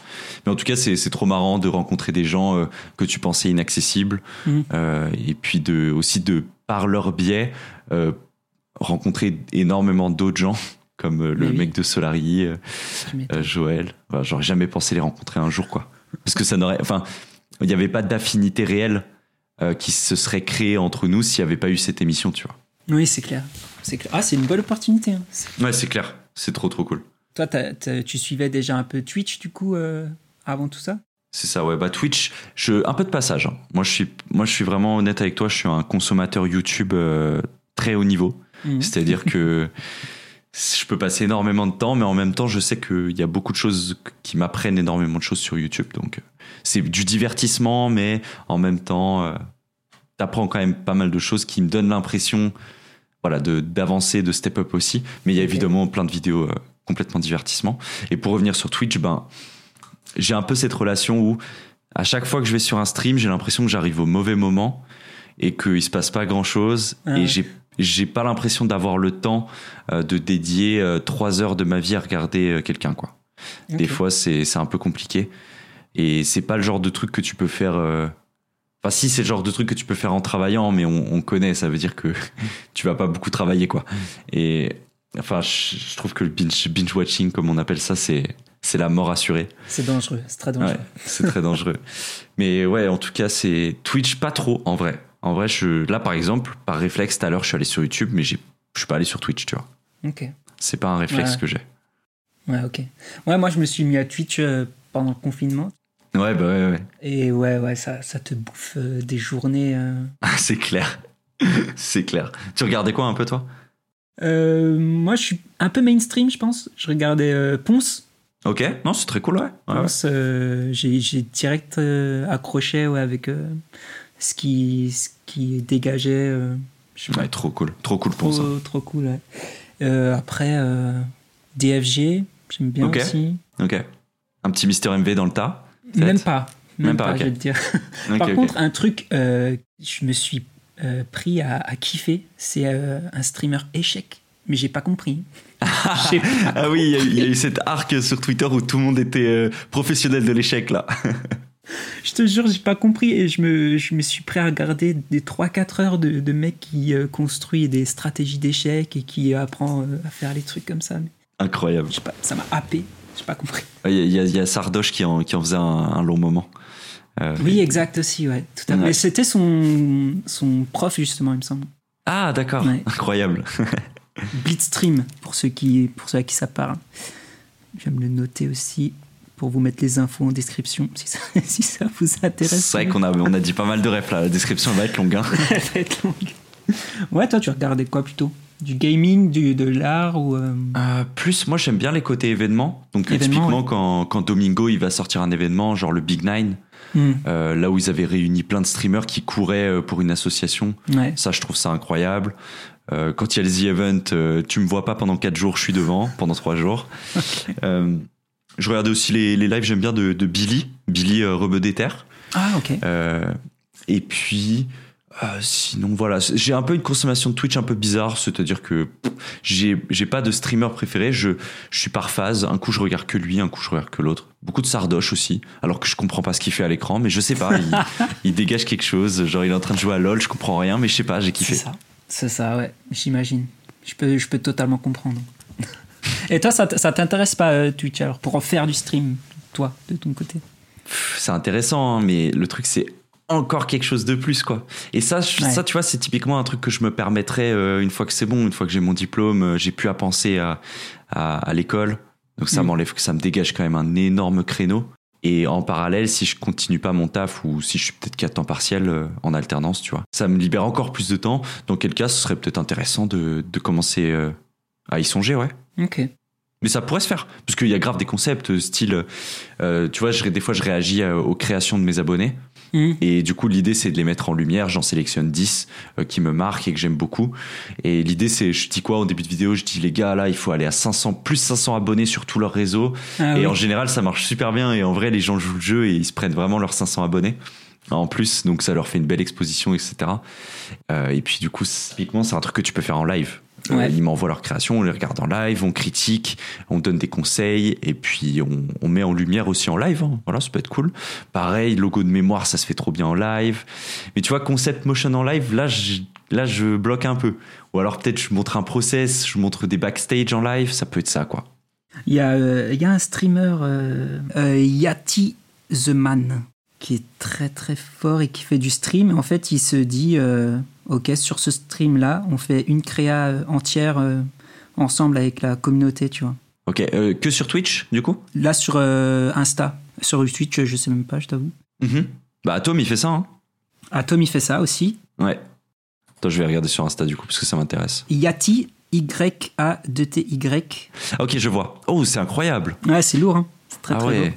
Mais en tout cas, c'est trop marrant de rencontrer des gens euh, que tu pensais inaccessibles euh, et puis de, aussi de, par leur biais, euh, rencontrer énormément d'autres gens comme euh, le oui. mec de Solari, euh, Joël. Enfin, J'aurais jamais pensé les rencontrer un jour, quoi. Parce que ça n'aurait, enfin, il n'y avait pas d'affinité réelle qui se serait créée entre nous s'il n'y avait pas eu cette émission, tu vois. Oui, c'est clair. c'est clair. Ah, c'est une bonne opportunité. hein. C'est- Ouais, c'est clair. C'est trop, trop cool. Toi, tu suivais déjà un peu Twitch du coup euh, avant tout ça? C'est ça, ouais. Bah, Twitch, je, un peu de passage. hein. Moi, je suis, moi, je suis vraiment honnête avec toi. Je suis un consommateur YouTube euh, très haut niveau. Mhm. C'est-à-dire que je peux passer énormément de temps, mais en même temps, je sais qu'il y a beaucoup de choses qui m'apprennent énormément de choses sur YouTube. Donc, euh, c'est du divertissement, mais en même temps, euh, t'apprends quand même pas mal de choses qui me donnent l'impression voilà, d'avancer, de step up aussi. Mais il y a évidemment plein de vidéos euh, complètement divertissement. Et pour revenir sur Twitch, ben, j'ai un peu cette relation où à chaque fois que je vais sur un stream, j'ai l'impression que j'arrive au mauvais moment et qu'il se passe pas grand chose. Ah et j'ai, j'ai pas l'impression d'avoir le temps euh, de dédier euh, trois heures de ma vie à regarder euh, quelqu'un, quoi. Des fois, c'est, c'est un peu compliqué. Et c'est pas le genre de truc que tu peux faire. euh, Enfin, si, c'est le genre de truc que tu peux faire en travaillant, mais on, on connaît, ça veut dire que tu vas pas beaucoup travailler, quoi. Et enfin, je, je trouve que le binge, binge watching, comme on appelle ça, c'est, c'est la mort assurée. C'est dangereux, c'est très dangereux. Ouais, c'est très dangereux. Mais ouais, en tout cas, c'est Twitch pas trop, en vrai. En vrai, je, là, par exemple, par réflexe, tout à l'heure, je suis allé sur YouTube, mais je suis pas allé sur Twitch, tu vois. Ok. C'est pas un réflexe Ouais. que j'ai. Ouais, ok. Ouais, moi, je me suis mis à Twitch euh, pendant le confinement. Ouais, bah ouais, ouais. Et ouais, ouais, ça, ça te bouffe euh, des journées. euh. Ah, c'est clair. c'est clair. Tu regardais quoi un peu, toi? Moi, je suis un peu mainstream, je pense. Je regardais Ponce. Ok, non, c'est très cool, ouais. Ouais, ouais. Ponce, euh, j'ai direct euh, accroché ouais, avec euh, ce, qui, ce qui dégageait. je Ouais, trop cool. Trop cool trop, pour ça. trop cool. ouais. Après, DFG, j'aime bien Ok. aussi. Ok. Un petit Mister MV dans le tas. Même pas. Même, Même pas, je vais te dire. Ok, Par contre, un truc, je me suis pris à, à kiffer, c'est un streamer échec. Mais j'ai pas compris. Ah oui, il y a eu- il y, a eu cet arc sur Twitter où tout le monde était euh, professionnel de l'échec, là. Je te jure, j'ai pas compris et je me, je me suis prêt à regarder des 3-4 heures de, de mecs qui euh, construisent des stratégies d'échecs et qui apprend euh, à faire les trucs comme ça. Mais, Incroyable. je sais pas, ça m'a happé, j'ai pas compris. Il y a, y y Sardoche qui en, qui en faisait un, un long moment. Euh, Oui, exact aussi, ouais. Tout à fait. Ouais. C'était son, son prof, justement, il me semble. Ah, d'accord. Ouais. Incroyable. Blitzstream, pour ceux, qui, pour ceux à qui ça parle. Je vais me le noter aussi pour vous mettre les infos en description si ça, si ça vous intéresse. C'est vrai qu'on a, on a dit pas mal de refs là. La description va être longue. hein. Elle va être longue. Ouais, toi, tu regardais quoi plutôt? Du gaming, du, de l'art ou. euh, Euh, plus, moi j'aime bien les côtés événements. Donc Événements, typiquement ouais. quand, quand Domingo il va sortir un événement, genre le Big Nine, hmm, euh, là où ils avaient réuni plein de streamers qui couraient pour une association. Ouais. Ça, je trouve ça incroyable. Euh, quand il y a le The Event, euh, tu me vois pas pendant 4 jours, je suis devant, pendant 3 jours. Euh, je regardais aussi les, les lives, j'aime bien de, de Billy, Billy Rebeu des Terres. Ah, ok. Et puis, sinon, voilà, j'ai un peu une consommation de Twitch un peu bizarre, c'est-à-dire que j'ai j'ai pas de streamer préféré, je, je suis par phase. Un coup, je regarde que lui, un coup, je regarde que l'autre. Beaucoup de Sardoche aussi, alors que je comprends pas ce qu'il fait à l'écran, mais je sais pas, il, il dégage quelque chose. Genre, il est en train de jouer à LoL, je comprends rien, mais je sais pas, j'ai C'est kiffé. ça. C'est ça, ouais. J'imagine. Je peux, je peux totalement comprendre. Et toi, ça, t'intéresse pas euh, Twitch alors pour en faire du stream, toi, de ton côté? C'est intéressant, hein, mais le truc, c'est encore quelque chose de plus, quoi. Et ça, je- Ouais. ça tu vois, c'est typiquement un truc que je me permettrais euh, une fois que c'est bon, une fois que j'ai mon diplôme, euh, j'ai plus à penser à, à, à l'école. Donc ça Mm. m'enlève, ça me dégage quand même un énorme créneau. Et en parallèle, si je continue pas mon taf ou si je suis peut-être qu'à temps partiel euh, en alternance, tu vois, ça me libère encore plus de temps. Dans quel cas, ce serait peut-être intéressant de, de commencer euh, à y songer, ouais. Ok. Mais ça pourrait se faire, parce qu'il y a grave des concepts, euh, style, euh, tu vois, je, des fois je réagis aux créations de mes abonnés, Hmm. et du coup l'idée c'est de les mettre en lumière, j'en sélectionne 10 euh, qui me marquent et que j'aime beaucoup, et l'idée c'est, je dis quoi au début de vidéo, je dis les gars là il faut aller à 500, plus 500 abonnés sur tout leur réseau, Ah, et oui. en général ça marche super bien, et en vrai les gens jouent le jeu et ils se prennent vraiment leurs 500 abonnés. En plus, donc ça leur fait une belle exposition, etc. Euh, et puis du coup, typiquement, c'est un truc que tu peux faire en live. Euh, Ouais. ils m'envoient leurs créations, on les regarde en live, on critique, on donne des conseils, et puis on, on met en lumière aussi en live. hein. Voilà, ça peut être cool. Pareil, logo de mémoire, ça se fait trop bien en live. Mais tu vois, concept motion en live, là, je, là, je bloque un peu. Ou alors peut-être je montre un process, je montre des backstage en live, ça peut être ça, quoi. Il y, a, euh, il y a un streamer, euh, euh, Yati The Man, qui est très très fort et qui fait du stream. En fait, il se dit euh, Ok, sur ce stream-là, on fait une créa euh, entière euh, ensemble avec la communauté, tu vois. Ok, euh, que sur Twitch, du coup? Là, sur euh, Insta, sur Twitch, je sais même pas, je t'avoue. Mhm. Bah, Tom, il fait ça, hein Ah, Tom, il fait ça aussi. Ouais. Attends, je vais regarder sur Insta, du coup, parce que ça m'intéresse. Yati, Y-A-2-T-Y. Ok, je vois. Oh, c'est incroyable. Ouais, c'est lourd, hein. C'est très ah très ouais. lourd.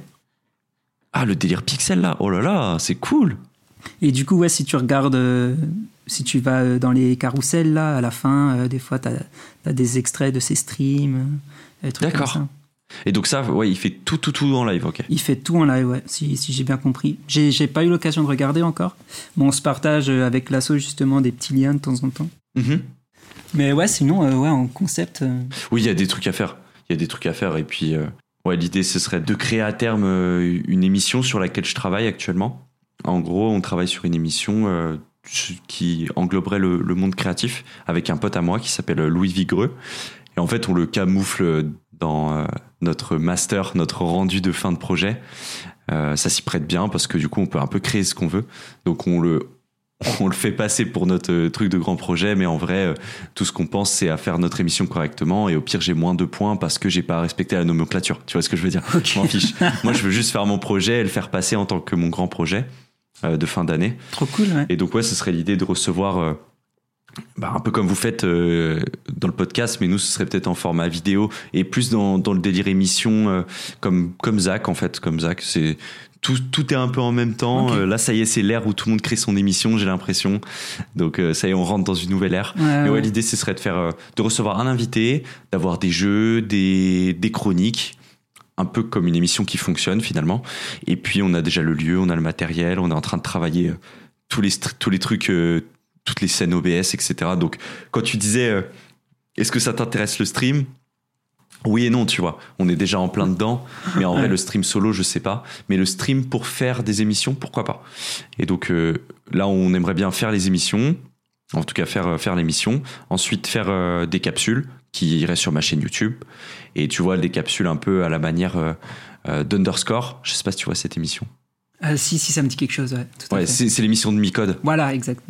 Ah, le délire pixel là. Oh là là, c'est cool. Et du coup, ouais, si tu regardes, si tu vas euh, dans les carousels, là, à la fin, euh, des fois, tu as, des extraits de ses streams. euh, D'accord. Et donc ça, ouais, il fait tout, tout, tout en live, ok. Il fait tout en live, ouais, si, si j'ai bien compris. J'ai pas eu l'occasion de regarder encore. Bon, on se partage avec l'asso, justement, des petits liens de temps en temps. Mhm. Mais ouais, sinon, euh, ouais, en concept. euh, Oui, il y a des trucs à faire. Il y a des trucs à faire. Et puis, euh, ouais, l'idée, ce serait de créer à terme une émission sur laquelle je travaille actuellement. En gros, on travaille sur une émission qui engloberait le, le monde créatif avec un pote à moi qui s'appelle Louis Vigreux. Et en fait, on le camoufle dans euh, notre master, notre rendu de fin de projet. Euh, ça s'y prête bien parce que du coup, on peut un peu créer ce qu'on veut. Donc, on le, on le fait passer pour notre truc de grand projet, mais en vrai, euh, tout ce qu'on pense, c'est à faire notre émission correctement. Et au pire, j'ai moins de points parce que j'ai pas respecté la nomenclature. Tu vois ce que je veux dire? Je m'en fiche. Moi, je veux juste faire mon projet et le faire passer en tant que mon grand projet de fin d'année. Trop cool, ouais. Et donc, ouais, ce serait l'idée de recevoir, euh, bah, un peu comme vous faites euh, dans le podcast, mais nous, ce serait peut-être en format vidéo et plus dans, dans le délire émission, euh, comme, comme Zach, en fait. Comme Zach, c'est. Tout, tout est un peu en même temps. Euh, là, ça y est, c'est l'ère où tout le monde crée son émission, j'ai l'impression. Donc, euh, ça y est, on rentre dans une nouvelle ère. Ouais, Mais ouais, ouais. l'idée, ce serait de faire, euh, de recevoir un invité, d'avoir des jeux, des, des chroniques, un peu comme une émission qui fonctionne finalement. Et puis, on a déjà le lieu, on a le matériel, on est en train de travailler euh, tous les, str- tous les trucs, euh, toutes les scènes OBS, etc. Donc, quand tu disais, euh, est-ce que ça t'intéresse le stream? Oui et non, tu vois. On est déjà en plein dedans, mais en vrai, le stream solo, je sais pas. Mais le stream pour faire des émissions, pourquoi pas? Et donc euh, là, on aimerait bien faire les émissions, en tout cas faire faire l'émission, ensuite faire des capsules qui iraient sur ma chaîne YouTube. Et tu vois des capsules un peu à la manière euh, euh, d'Underscore. Je sais pas si tu vois cette émission. Ah, si, si, ça me dit quelque chose, ouais. Ouais, c'est l'émission de Micode. Voilà, exact.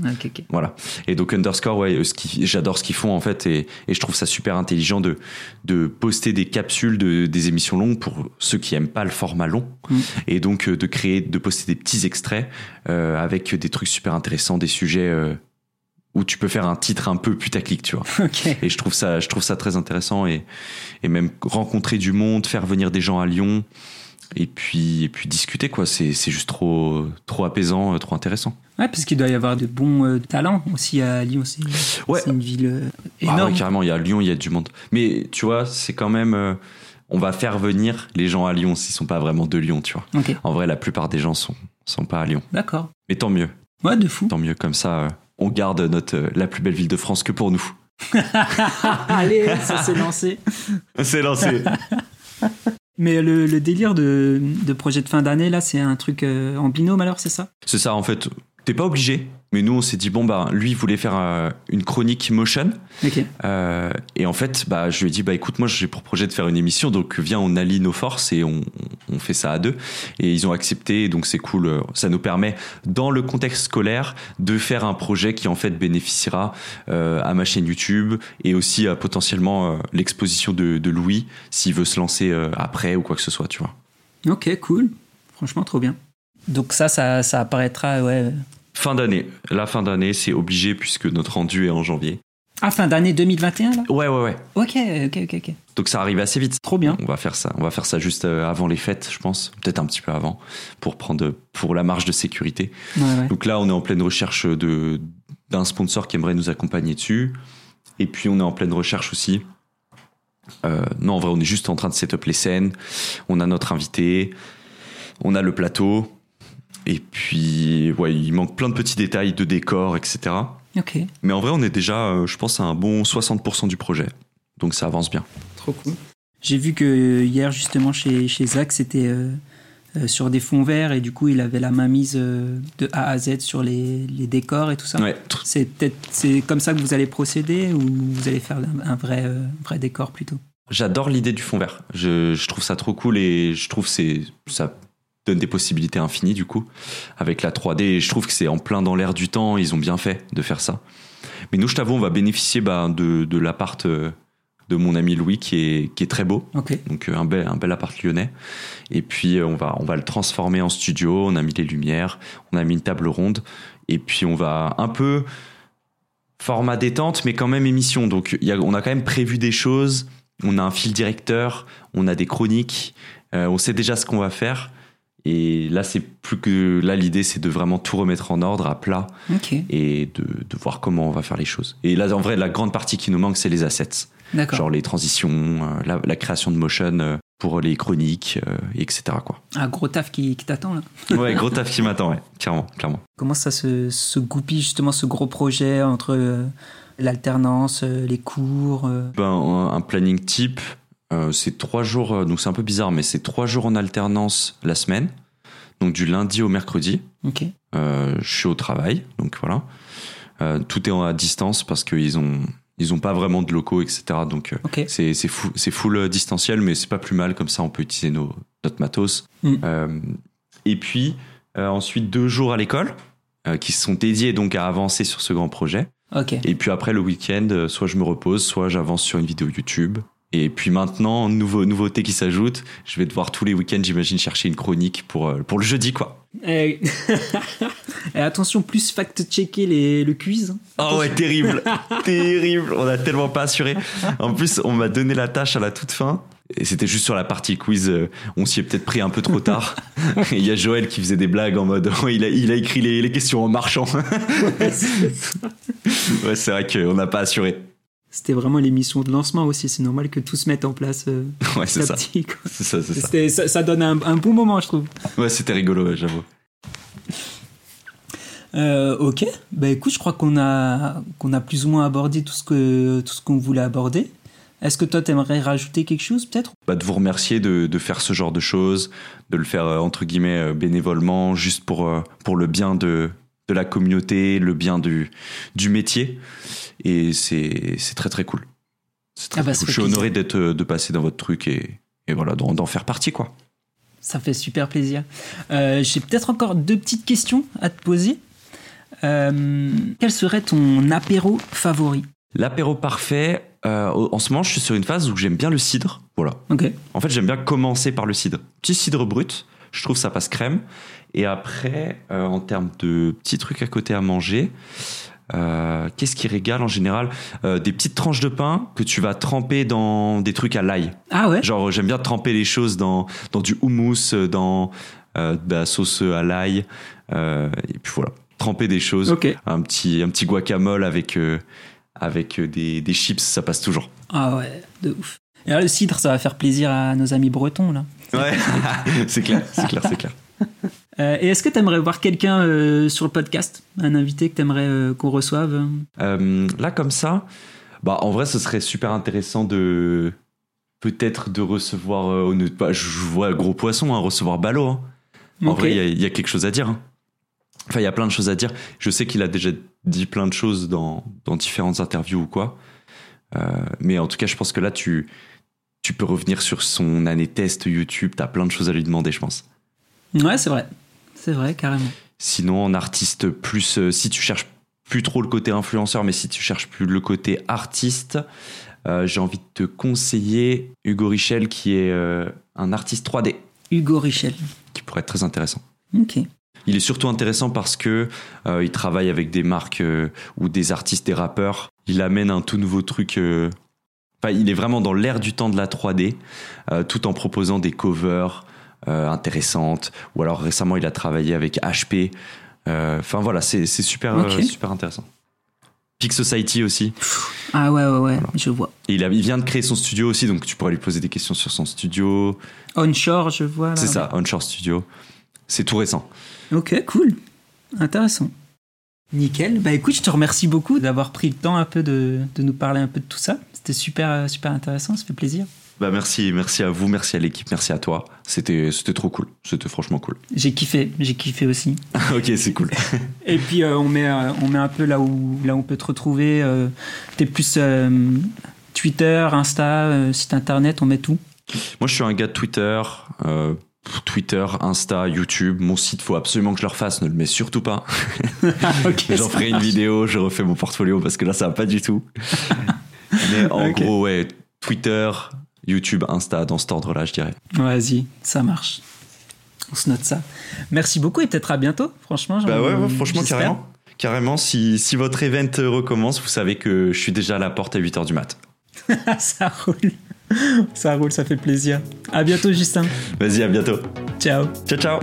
Voilà. Et donc Underscore, ouais, euh, j'adore ce qu'ils font en fait, et, et je trouve ça super intelligent de de poster des capsules de des émissions longues pour ceux qui aiment pas le format long, Mm. et donc euh, de créer, de poster des petits extraits euh, avec des trucs super intéressants, des sujets euh, où tu peux faire un titre un peu putaclic, tu vois. Et je trouve ça, je trouve ça très intéressant et et même rencontrer du monde, faire venir des gens à Lyon. Et puis, et puis discuter, quoi. C'est, c'est juste trop, trop apaisant, euh, trop intéressant. Ouais, parce qu'il doit y avoir de bons euh, talents aussi à Lyon. C'est Ouais. c'est une ville euh, Ah énorme. ouais, carrément, il y a Lyon, il y a du monde. Mais tu vois, c'est quand même. euh, on va faire venir les gens à Lyon s'ils sont pas vraiment de Lyon, tu vois. ok, En vrai, la plupart des gens sont, sont pas à Lyon. d'accord. Mais tant mieux, Ouais, de fou. tant mieux. Comme ça, on garde notre, euh, la plus belle ville de France que pour nous. Allez, ça s'est lancé. C'est lancé. Mais le, le délire de, de projet de fin d'année, là, c'est un truc euh, en binôme alors, c'est ça? C'est ça, en fait. T'es pas obligé. Mais nous, on s'est dit, bon, bah, lui, il voulait faire euh, une chronique motion. Euh, et en fait, bah, je lui ai dit, bah, écoute, moi, j'ai pour projet de faire une émission, donc viens, on allie nos forces et on, on fait ça à deux. Et ils ont accepté, donc c'est cool. Ça nous permet, dans le contexte scolaire, de faire un projet qui, en fait, bénéficiera euh, à ma chaîne YouTube et aussi à potentiellement euh, l'exposition de, de Louis, s'il veut se lancer euh, après ou quoi que ce soit, tu vois. Ok, cool. Franchement, trop bien. Donc ça, ça, ça apparaîtra, ouais. Fin d'année. La fin d'année, c'est obligé puisque notre rendu est en janvier. Ah, fin d'année 2021, là? Ouais, ouais, ouais. Ok, ok, ok, ok. Donc ça arrive assez vite. Trop bien. On va faire ça. On va faire ça juste euh, avant les fêtes, je pense. Peut-être un petit peu avant. Pour prendre, pour la marge de sécurité. Ouais, ouais. Donc là, on est en pleine recherche de, d'un sponsor qui aimerait nous accompagner dessus. Et puis, on est en pleine recherche aussi. Euh, non, en vrai, on est juste en train de setup les scènes. On a notre invité. On a le plateau. Et puis, ouais, il manque plein de petits détails de décor, etc. Ok, Mais en vrai, on est déjà, euh, je pense, à un bon 60% du projet. Donc ça avance bien. trop cool. J'ai vu que hier, justement, chez, chez Zach, c'était euh, euh, sur des fonds verts et du coup, il avait la main mise euh, de A à Z sur les, les décors et tout ça. Ouais, C'est peut-être c'est comme ça que vous allez procéder ou vous allez faire un, un vrai, euh, vrai décor plutôt? J'adore l'idée du fond vert. Je, je trouve ça trop cool et je trouve que c'est ça donne des possibilités infinies du coup avec la 3D. Et je trouve que c'est en plein dans l'air du temps. Ils ont bien fait de faire ça. Mais nous, je t'avoue, on va bénéficier bah, de, de l'appart euh, de mon ami Louis qui est, qui est très beau. Donc euh, un bel, un bel appart lyonnais. Et puis euh, on va, on va le transformer en studio. On a mis les lumières, on a mis une table ronde. Et puis on va un peu format détente, mais quand même émission. Donc il y a, on a quand même prévu des choses. On a un fil directeur, on a des chroniques. euh, on sait déjà ce qu'on va faire. Et là, c'est plus que là, l'idée, c'est de vraiment tout remettre en ordre, à plat, Ok, et de, de voir comment on va faire les choses. Et là, en vrai, la grande partie qui nous manque, c'est les assets, d'accord. genre les transitions, euh, la, la création de motion euh, pour les chroniques, euh, etc. Quoi. Un gros taf qui, qui t'attend là. Ouais, gros taf qui m'attend, ouais, clairement, clairement. Comment ça se, se goupille justement ce gros projet entre euh, l'alternance, euh, les cours Ben, un, un planning type, c'est trois jours, euh, donc c'est un peu bizarre, mais c'est trois jours en alternance la semaine, donc du lundi au mercredi. Euh, je suis au travail, donc voilà. Euh, tout est à distance parce qu'ils ont ils ont pas vraiment de locaux, etc. Donc euh, c'est c'est fou, full euh, distanciel, mais c'est pas plus mal comme ça. On peut utiliser nos notre matos. Mm. Euh, et puis euh, ensuite deux jours à l'école euh, qui sont dédiés donc à avancer sur ce grand projet. Et puis après le week-end, euh, soit je me repose, soit j'avance sur une vidéo YouTube. Et puis maintenant, nouveau, nouveauté qui s'ajoute, je vais devoir tous les week-ends, j'imagine, chercher une chronique pour, euh, pour le jeudi, quoi. Et... Et attention, plus fact-checker le quiz. Oh ouais, terrible, terrible. On a tellement pas assuré. En plus, on m'a donné la tâche à la toute fin. Et c'était juste sur la partie quiz. euh, On s'y est peut-être pris un peu trop tard. Il y a Joël qui faisait des blagues en mode oh, il, a, il a écrit les, les questions en marchant. ouais, c'est vrai qu'on n'a pas assuré. C'était vraiment l'émission de lancement aussi. C'est normal que tout se mette en place euh, Ouais, c'est ça. petit. ça, c'est ça. Ça, ça donne un, un bon moment, je trouve. Ouais, c'était rigolo, ouais, j'avoue. Euh, ok, bah écoute, je crois qu'on a, qu'on a plus ou moins abordé tout ce que tout ce qu'on voulait aborder. Est-ce que toi, t'aimerais rajouter quelque chose, peut-être? Bah, de vous remercier de, de faire ce genre de choses, de le faire euh, entre guillemets bénévolement, juste pour, pour le bien de, de la communauté, le bien du, du métier. Et c'est très très cool. Très, Ah bah, très cool. Je suis honoré d'être euh, de passer dans votre truc et, et voilà, d'en faire partie quoi. Ça fait super plaisir. Euh, J'ai peut-être encore deux petites questions à te poser. Euh, quel serait ton apéro favori? L'apéro parfait, euh, en ce moment je suis sur une phase où j'aime bien le cidre. Voilà. En fait, j'aime bien commencer par le cidre. Petit cidre brut, je trouve ça passe crème. Et après, euh, en termes de petits trucs à côté à manger, euh, qu'est-ce qui régale en général Euh, Des petites tranches de pain que tu vas tremper dans des trucs à l'ail. Ah ouais? Genre, j'aime bien tremper les choses dans, dans du houmous, dans de la sauce à l'ail. et puis voilà, tremper des choses. Ok. Un, petit, un petit guacamole avec, avec des, des chips, ça passe toujours. Ah ouais, de ouf. Et là, le cidre, ça va faire plaisir à nos amis bretons, là. Ouais, c'est clair, c'est clair, c'est clair. Euh, et est-ce que tu aimerais voir quelqu'un euh, sur le podcast? Un invité que tu aimerais qu'on reçoive? Euh, là, comme ça, bah, en vrai, ce serait super intéressant de. Peut-être de recevoir. euh, bah, je vois gros poisson, hein, recevoir Ballot. hein. En vrai, il y a- il y, a quelque chose à dire. hein. Enfin, il y a plein de choses à dire. Je sais qu'il a déjà dit plein de choses dans, dans différentes interviews ou quoi. Euh, mais en tout cas, je pense que là, tu, tu peux revenir sur son année test YouTube. T'as plein de choses à lui demander, je pense. Ouais, c'est vrai. C'est vrai, carrément. Sinon, en artiste plus, euh, si tu cherches plus trop le côté influenceur, mais si tu cherches plus le côté artiste, euh, j'ai envie de te conseiller Hugo Richel, qui est euh, un artiste 3D, Hugo Richel. qui pourrait être très intéressant. Ok. Il est surtout intéressant parce que il travaille avec des marques ou des artistes, des rappeurs. Il amène un tout nouveau truc. Enfin, il est vraiment dans l'ère du temps de la 3D, euh, tout en proposant des covers euh, intéressantes. Ou alors récemment, il a travaillé avec HP. Euh, Enfin voilà, c'est super, euh, super intéressant. Peak Society aussi. Ah ouais, ouais, ouais, je vois. Et il, a- il vient de créer son studio aussi, donc tu pourrais lui poser des questions sur son studio. Onshore, je vois. C'est ça, Onshore Studio. C'est tout récent. Ok, cool. Intéressant. Nickel. Bah écoute, je te remercie beaucoup d'avoir pris le temps un peu de, de nous parler un peu de tout ça. C'était super, super intéressant, ça fait plaisir. Bah merci, merci à vous, merci à l'équipe, merci à toi. C'était c'était trop cool. C'était franchement cool. J'ai kiffé, j'ai kiffé aussi. ok, c'est cool. Et puis euh, on, met, euh, on met un peu là où, là où on peut te retrouver. euh, T'es plus Twitter, Insta, site internet, on met tout. Moi, je suis un gars de Twitter. Twitter, Insta, YouTube. Mon site, faut absolument que je le refasse. Ne le mets surtout pas. Ok, J'en ça ferai une vidéo, je refais mon portfolio parce que là, ça va pas du tout. Mais en gros, ouais, Twitter, YouTube, Insta, dans cet ordre-là, je dirais. Vas-y, ça marche. On se note ça. Merci beaucoup et peut-être à bientôt, franchement. Bah ouais, ouais, franchement, carrément. Carrément, si, si votre event recommence, vous savez que je suis déjà à la porte à 8h du mat. ça roule. Ça roule, ça fait plaisir. À bientôt, Justin. Vas-y, à bientôt. Ciao. Ciao, ciao.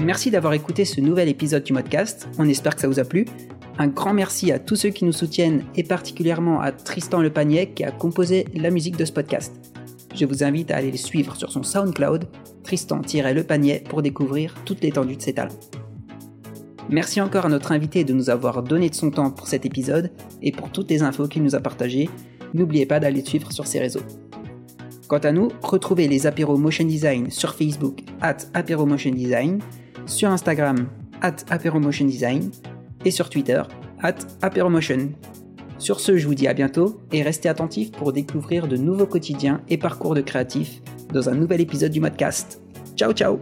Merci d'avoir écouté ce nouvel épisode du podcast. On espère que ça vous a plu. Un grand merci à tous ceux qui nous soutiennent et particulièrement à Tristan Le Panier qui a composé la musique de ce podcast. Je vous invite à aller le suivre sur son SoundCloud, Tristan-Le Panier, pour découvrir toute l'étendue de ses talents. Merci encore à notre invité de nous avoir donné de son temps pour cet épisode et pour toutes les infos qu'il nous a partagées. N'oubliez pas d'aller le suivre sur ses réseaux. Quant à nous, retrouvez les apéros Motion Design sur Facebook, at apéro Motion Design, sur Instagram, at apéro Motion Design, et sur Twitter, at apéromotion. Sur ce, je vous dis à bientôt et restez attentifs pour découvrir de nouveaux quotidiens et parcours de créatifs dans un nouvel épisode du Modcast. Ciao ciao